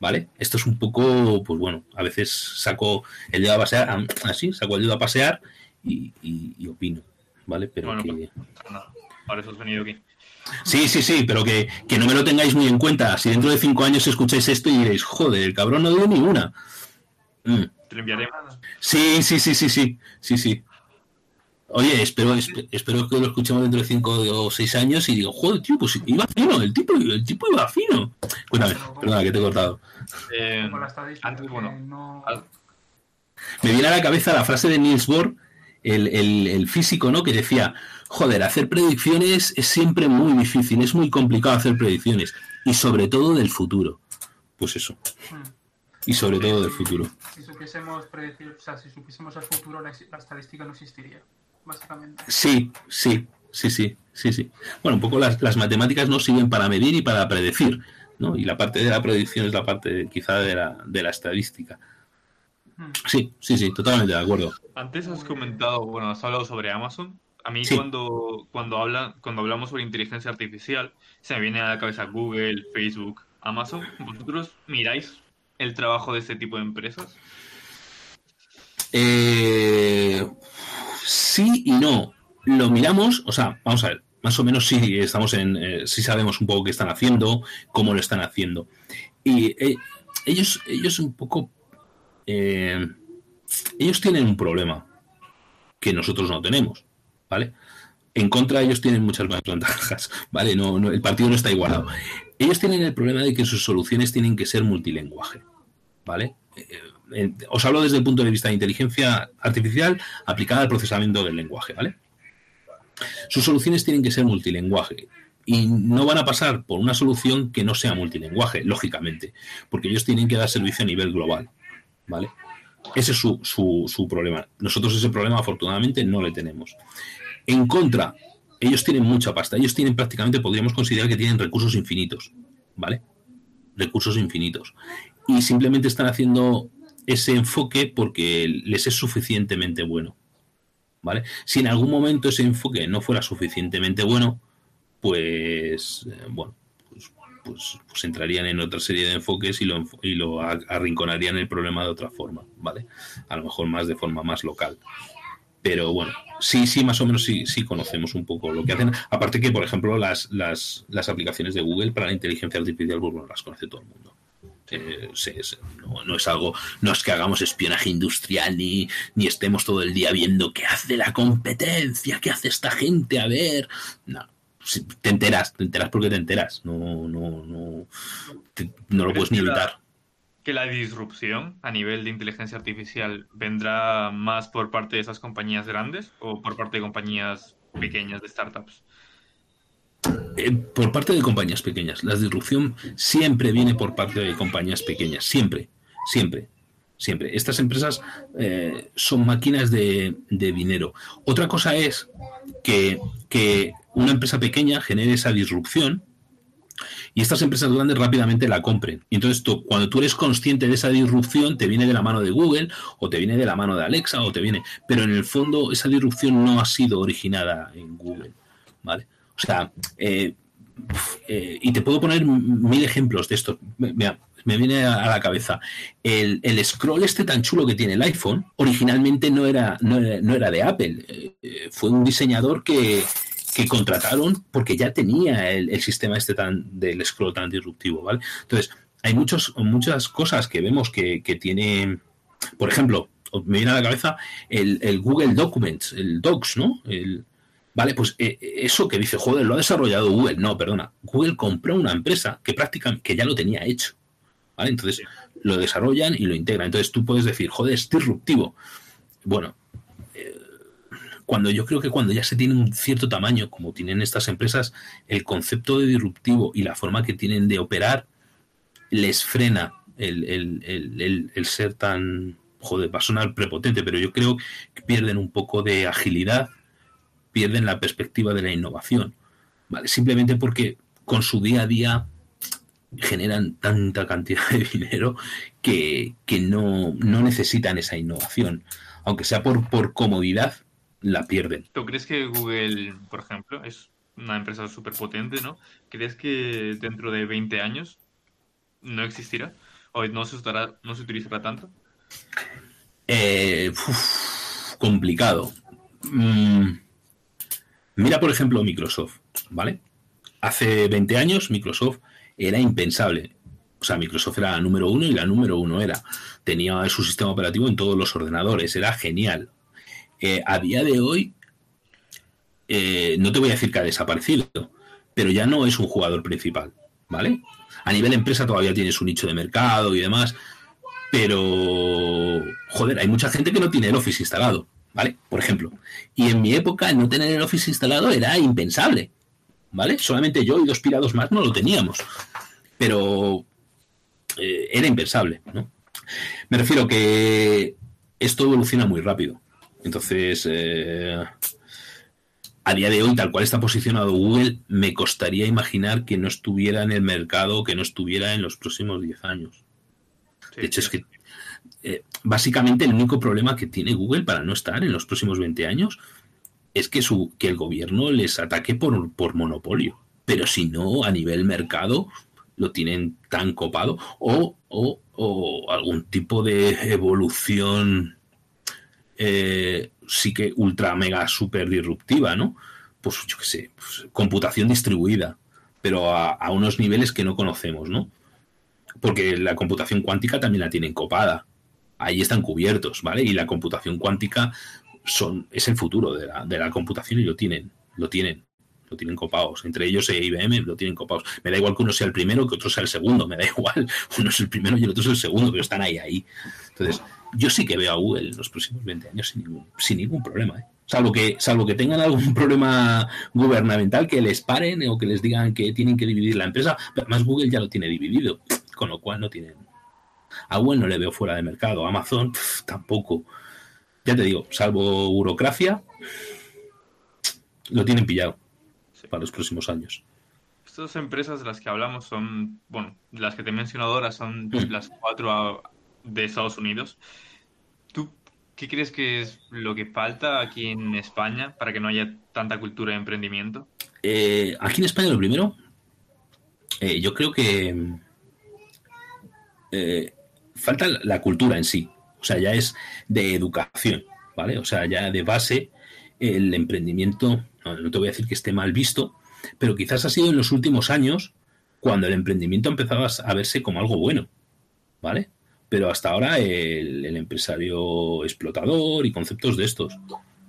¿Vale? Esto es un poco, pues bueno, a veces saco el dedo a pasear, así, saco el dedo a pasear y, opino, ¿vale? Pero bueno, que... Pues, eso has venido aquí. Sí, sí, sí, pero que, no me lo tengáis muy en cuenta. Si dentro de cinco años escucháis esto y diréis, joder, el cabrón no dio ninguna. Mm. Te lo enviaré. Sí, sí, sí, sí, sí, sí, sí. Oye, espero, espero que lo escuchemos dentro de cinco o seis años y digo, joder, tío, pues iba fino, el tipo, el tipo iba fino. Cuéntame, perdona, que te he cortado. Eh, antes, bueno, Me viene a la cabeza la frase de Niels Bohr, el, el, físico, ¿no? Que decía, joder, hacer predicciones es siempre muy difícil, es muy complicado hacer predicciones, y sobre todo del futuro. Pues eso. Hmm. Y sobre todo del futuro. Si supiésemos predecir, o sea, si supiésemos el futuro, la estadística no existiría básicamente. Sí, sí, sí, sí, sí, sí. Bueno, un poco las, las matemáticas no sirven para medir y para predecir, ¿no? Y la parte de la predicción es la parte quizá de la, de la estadística. Hmm. Sí, sí, sí, totalmente de acuerdo. Antes has comentado, bueno, has hablado sobre Amazon. A mí cuando, cuando, habla, cuando hablamos sobre inteligencia artificial, se me viene a la cabeza Google, Facebook, Amazon. ¿Vosotros miráis el trabajo de este tipo de empresas? Eh, sí y no. Lo miramos, o sea, vamos a ver, más o menos sí estamos en, eh, sí sabemos un poco qué están haciendo, cómo lo están haciendo. Y eh, ellos, ellos un poco, ellos tienen un problema que nosotros no tenemos, ¿vale? En contra ellos tienen muchas más ventajas, [laughs] ¿vale? No, el partido no está igualado. Ellos tienen el problema de que sus soluciones tienen que ser multilenguaje, ¿vale? Os hablo desde el punto de vista de inteligencia artificial aplicada al procesamiento del lenguaje, ¿vale? Sus soluciones tienen que ser multilenguaje y no van a pasar por una solución que no sea multilenguaje, lógicamente, porque ellos tienen que dar servicio a nivel global, ¿vale? Ese es su, su problema. Nosotros ese problema afortunadamente no le tenemos. En contra, ellos tienen mucha pasta. Ellos tienen prácticamente, podríamos considerar que tienen recursos infinitos, ¿vale? Recursos infinitos. Y simplemente están haciendo ese enfoque porque les es suficientemente bueno, ¿vale? Si en algún momento ese enfoque no fuera suficientemente bueno, pues, eh, bueno, pues, pues, pues, entrarían en otra serie de enfoques y lo, y lo arrinconarían el problema de otra forma, ¿vale? A lo mejor más de forma más local. Pero bueno, sí, sí, más o menos sí, sí conocemos un poco lo que hacen. Aparte que, por ejemplo, las, las, las aplicaciones de Google para la inteligencia artificial, pues bueno, las conoce todo el mundo. No, es algo, no es que hagamos espionaje industrial ni, ni estemos todo el día viendo qué hace la competencia, qué hace esta gente, a ver. No, te enteras, te enteras porque te enteras. No, no, no, no lo puedes ni evitar que la disrupción a nivel de inteligencia artificial vendrá más por parte de esas compañías grandes o por parte de compañías pequeñas de startups? Eh, por parte de compañías pequeñas. La disrupción siempre viene por parte de compañías pequeñas. Siempre, siempre, siempre. Estas empresas eh, son máquinas de, dinero. Otra cosa es que, una empresa pequeña genere esa disrupción y estas empresas grandes rápidamente la compren. Entonces cuando tú eres consciente de esa disrupción, te viene de la mano de Google o te viene de la mano de Alexa o te viene... Pero en el fondo esa disrupción no ha sido originada en Google. ¿Vale? O sea, eh, eh, y te puedo poner mil ejemplos de esto. Mira, me viene a la cabeza. El, scroll este tan chulo que tiene el iPhone, originalmente no era, no era, de Apple. Eh, fue un diseñador que, que contrataron porque ya tenía el, sistema este tan del scroll tan disruptivo, ¿vale? Entonces, hay muchos, muchas cosas que vemos que, que tiene, por ejemplo, me viene a la cabeza el, Google Documents, el Docs, ¿no? El, vale, pues eh, eso que dice, joder, lo ha desarrollado Google. No, perdona, Google compró una empresa que prácticamente que ya lo tenía hecho, ¿vale? Entonces, lo desarrollan y lo integran. Entonces, tú puedes decir, joder, es disruptivo. Bueno, cuando yo creo que cuando ya se tiene un cierto tamaño, como tienen estas empresas, el concepto de disruptivo y la forma que tienen de operar les frena el, ser tan, joder, va a sonar prepotente, pero yo creo que pierden un poco de agilidad, pierden la perspectiva de la innovación, ¿vale? Simplemente porque con su día a día generan tanta cantidad de dinero que, no, no necesitan esa innovación, aunque sea por, por comodidad, la pierden. ¿Tú crees que Google, por ejemplo, es una empresa súper potente, ¿no? ¿Crees que dentro de 20 años no existirá? ¿O no se, usará, no se utilizará tanto? Eh, complicado. Mm, mira, por ejemplo, Microsoft, ¿vale? Hace 20 años Microsoft era impensable. O sea, Microsoft era la número uno y la número uno era. Tenía su sistema operativo en todos los ordenadores, era genial a día de hoy, eh, no te voy a decir que ha desaparecido, pero ya no es un jugador principal, ¿vale? A nivel empresa todavía tiene su nicho de mercado y demás, pero, joder, hay mucha gente que no tiene el Office instalado, ¿vale? Por ejemplo. Y en mi época no tener el Office instalado era impensable, ¿vale? Solamente yo y dos pirados más no lo teníamos, pero eh, era impensable, ¿no? Me refiero que esto evoluciona muy rápido. Entonces, eh, a día de hoy, tal cual está posicionado Google, me costaría imaginar que no estuviera en el mercado, que no estuviera en los próximos 10 años. de hecho, es que eh, básicamente el único problema que tiene Google para no estar en los próximos 20 años es que, su, que el gobierno les ataque por, por monopolio. Pero si no, a nivel mercado, lo tienen tan copado o, o, o algún tipo de evolución eh, sí que ultra mega super disruptiva, ¿no? Pues yo qué sé, pues, computación distribuida, pero a, a, unos niveles que no conocemos, ¿no? Porque la computación cuántica también la tienen copada. Ahí están cubiertos, ¿vale? Y la computación cuántica son, es el futuro de la, de la computación y lo tienen, lo tienen lo tienen copados. Entre ellos e IBM lo tienen copados. Me da igual que uno sea el primero que otro sea el segundo, me da igual. [laughs] Uno es el primero y el otro es el segundo, pero están ahí, ahí. Entonces, yo sí que veo a Google en los próximos 20 años sin ningún, sin ningún problema. ¿eh? Salvo, que, salvo que tengan algún [laughs] problema gubernamental que les paren o que les digan que tienen que dividir la empresa. Pero además Google ya lo tiene dividido, con lo cual no tienen... A Google no le veo fuera de mercado. Amazon pff, tampoco. Ya te digo, salvo burocracia, lo tienen pillado para los próximos años. Estas empresas de las que hablamos son, bueno, las que te he mencionado ahora son mm. las cuatro de Estados Unidos. ¿Tú qué crees que es lo que falta aquí en España para que no haya tanta cultura de emprendimiento? Eh, aquí en España lo primero, eh, yo creo que eh, falta la cultura en sí. O sea, ya es de educación, ¿vale? O sea, ya de base el emprendimiento no, no, te voy a decir que esté mal visto, pero quizás ha sido en los últimos años cuando el emprendimiento empezaba a verse como algo bueno, ¿vale? Pero hasta ahora el, empresario explotador y conceptos de estos,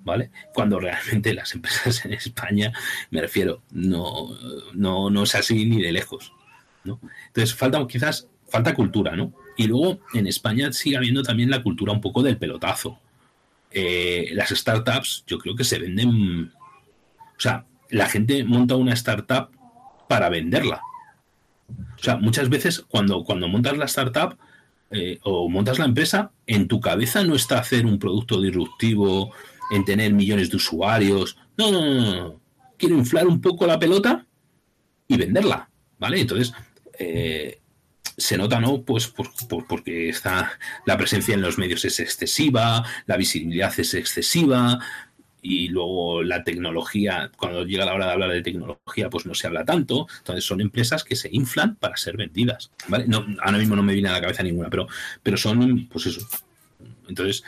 ¿vale? Cuando realmente las empresas en España, me refiero, no, no, no es así ni de lejos, ¿no? Entonces falta quizás, falta cultura, ¿no? Y luego en España sigue habiendo también la cultura un poco del pelotazo. Eh, las startups yo creo que se venden o sea, la gente monta una startup para venderla. O sea, muchas veces cuando, cuando montas la startup eh, o montas la empresa, en tu cabeza no está hacer un producto disruptivo, en tener millones de usuarios. No, no, no, no. Quiero inflar un poco la pelota y venderla. ¿Vale? Entonces, eh, se nota, ¿no? Pues por, por, porque está la presencia en los medios es excesiva, la visibilidad es excesiva, y luego la tecnología, cuando llega la hora de hablar de tecnología, pues no se habla tanto. Entonces son empresas que se inflan para ser vendidas. ¿vale? No, ahora mismo no me viene a la cabeza ninguna, pero, pero son, pues eso. Entonces,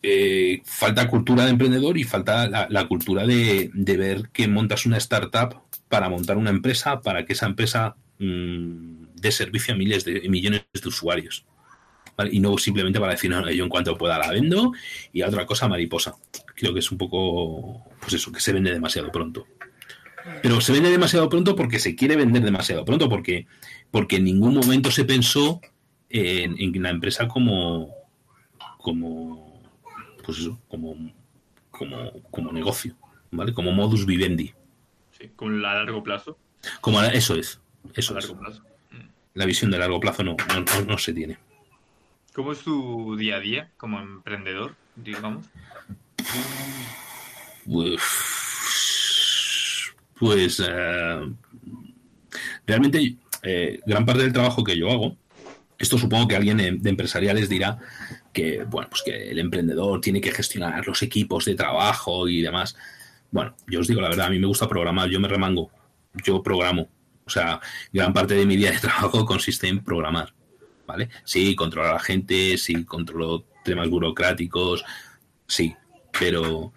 eh, falta cultura de emprendedor y falta la, la cultura de, de, ver que montas una startup para montar una empresa, para que esa empresa mmm, dé servicio a miles de millones de usuarios. ¿vale? y no simplemente para decir, no, yo en cuanto pueda la vendo y a otra cosa mariposa. Creo que es un poco, pues eso, que se vende demasiado pronto. Pero se vende demasiado pronto porque se quiere vender demasiado pronto, porque, porque en ningún momento se pensó en, en la empresa como, como, pues eso, como, como, como negocio, ¿vale? Como modus vivendi. Sí, como a largo plazo. Como a, eso es, eso a es. largo plazo. La visión de largo plazo no, no, no, se tiene. ¿Cómo es tu día a día como emprendedor, digamos? Pues, pues realmente eh, gran parte del trabajo que yo hago, esto supongo que alguien de empresariales dirá que bueno, pues que el emprendedor tiene que gestionar los equipos de trabajo y demás. Bueno, yo os digo la verdad, a mí me gusta programar, yo me remango, yo programo. O sea, gran parte de mi día de trabajo [laughs] consiste en programar. ¿vale? Sí, controlo a la gente, sí, controlo temas burocráticos, sí, pero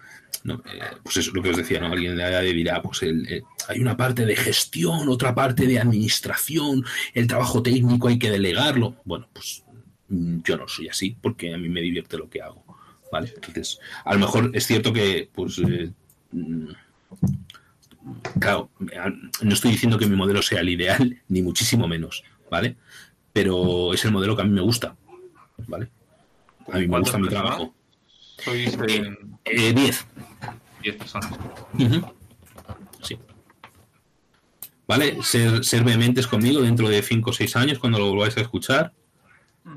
eh, pues eso es lo que os decía, ¿no? Alguien de dirá, pues eh, hay una parte de gestión, otra parte de administración, el trabajo técnico hay que delegarlo. Bueno, pues mm, yo no soy así, porque a mí me divierte lo que hago, ¿vale? Entonces, a lo mejor es cierto que, pues, eh, mm, claro, no estoy diciendo que mi modelo sea el ideal, [laughs] ni muchísimo menos, ¿vale? pero es el modelo que a mí me gusta, ¿vale? A mí me gusta mi trabajo. Sois eh, eh, diez. Diez personas. Uh -huh. Sí. ¿Vale? Ser, ser vehementes conmigo dentro de cinco o seis años cuando lo volváis a escuchar.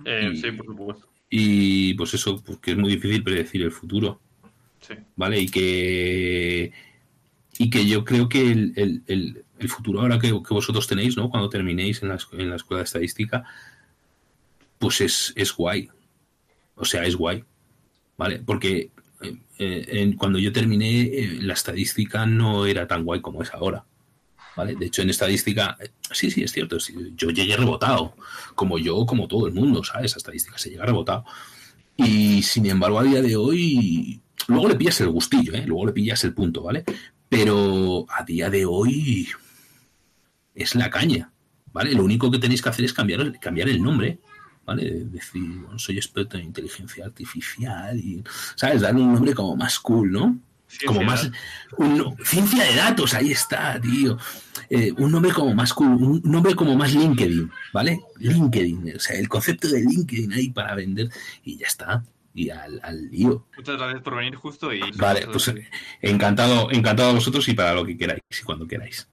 Eh, y, sí, por supuesto. Y pues eso, porque es muy difícil predecir el futuro. Sí. ¿Vale? Y que y que yo creo que el, el, el, futuro ahora que, que, vosotros tenéis, ¿no? Cuando terminéis en la, en la escuela de estadística, pues es, es guay. O sea, es guay. ¿Vale? Porque eh, cuando yo terminé, eh, la estadística no era tan guay como es ahora. ¿Vale? De hecho, en estadística, sí, sí, es cierto, yo llegué rebotado, como yo, como todo el mundo, ¿sabes? Esa estadística se llega rebotado. Y sin embargo, a día de hoy, luego le pillas el gustillo, ¿eh? Luego le pillas el punto, ¿vale? Pero a día de hoy es la caña, ¿vale? Lo único que tenéis que hacer es cambiar, cambiar el nombre ¿vale? Decir, soy experto en inteligencia artificial y, ¿sabes? Darle un nombre como más cool, ¿no? como más... ciencia de datos, ahí está, tío. Eh, un nombre como más cool, un nombre como más LinkedIn, ¿vale? LinkedIn, o sea, el concepto de LinkedIn ahí para vender y ya está. Y al, al lío. Muchas gracias por venir justo y... Vale, pues encantado, encantado a vosotros y para lo que queráis y cuando queráis.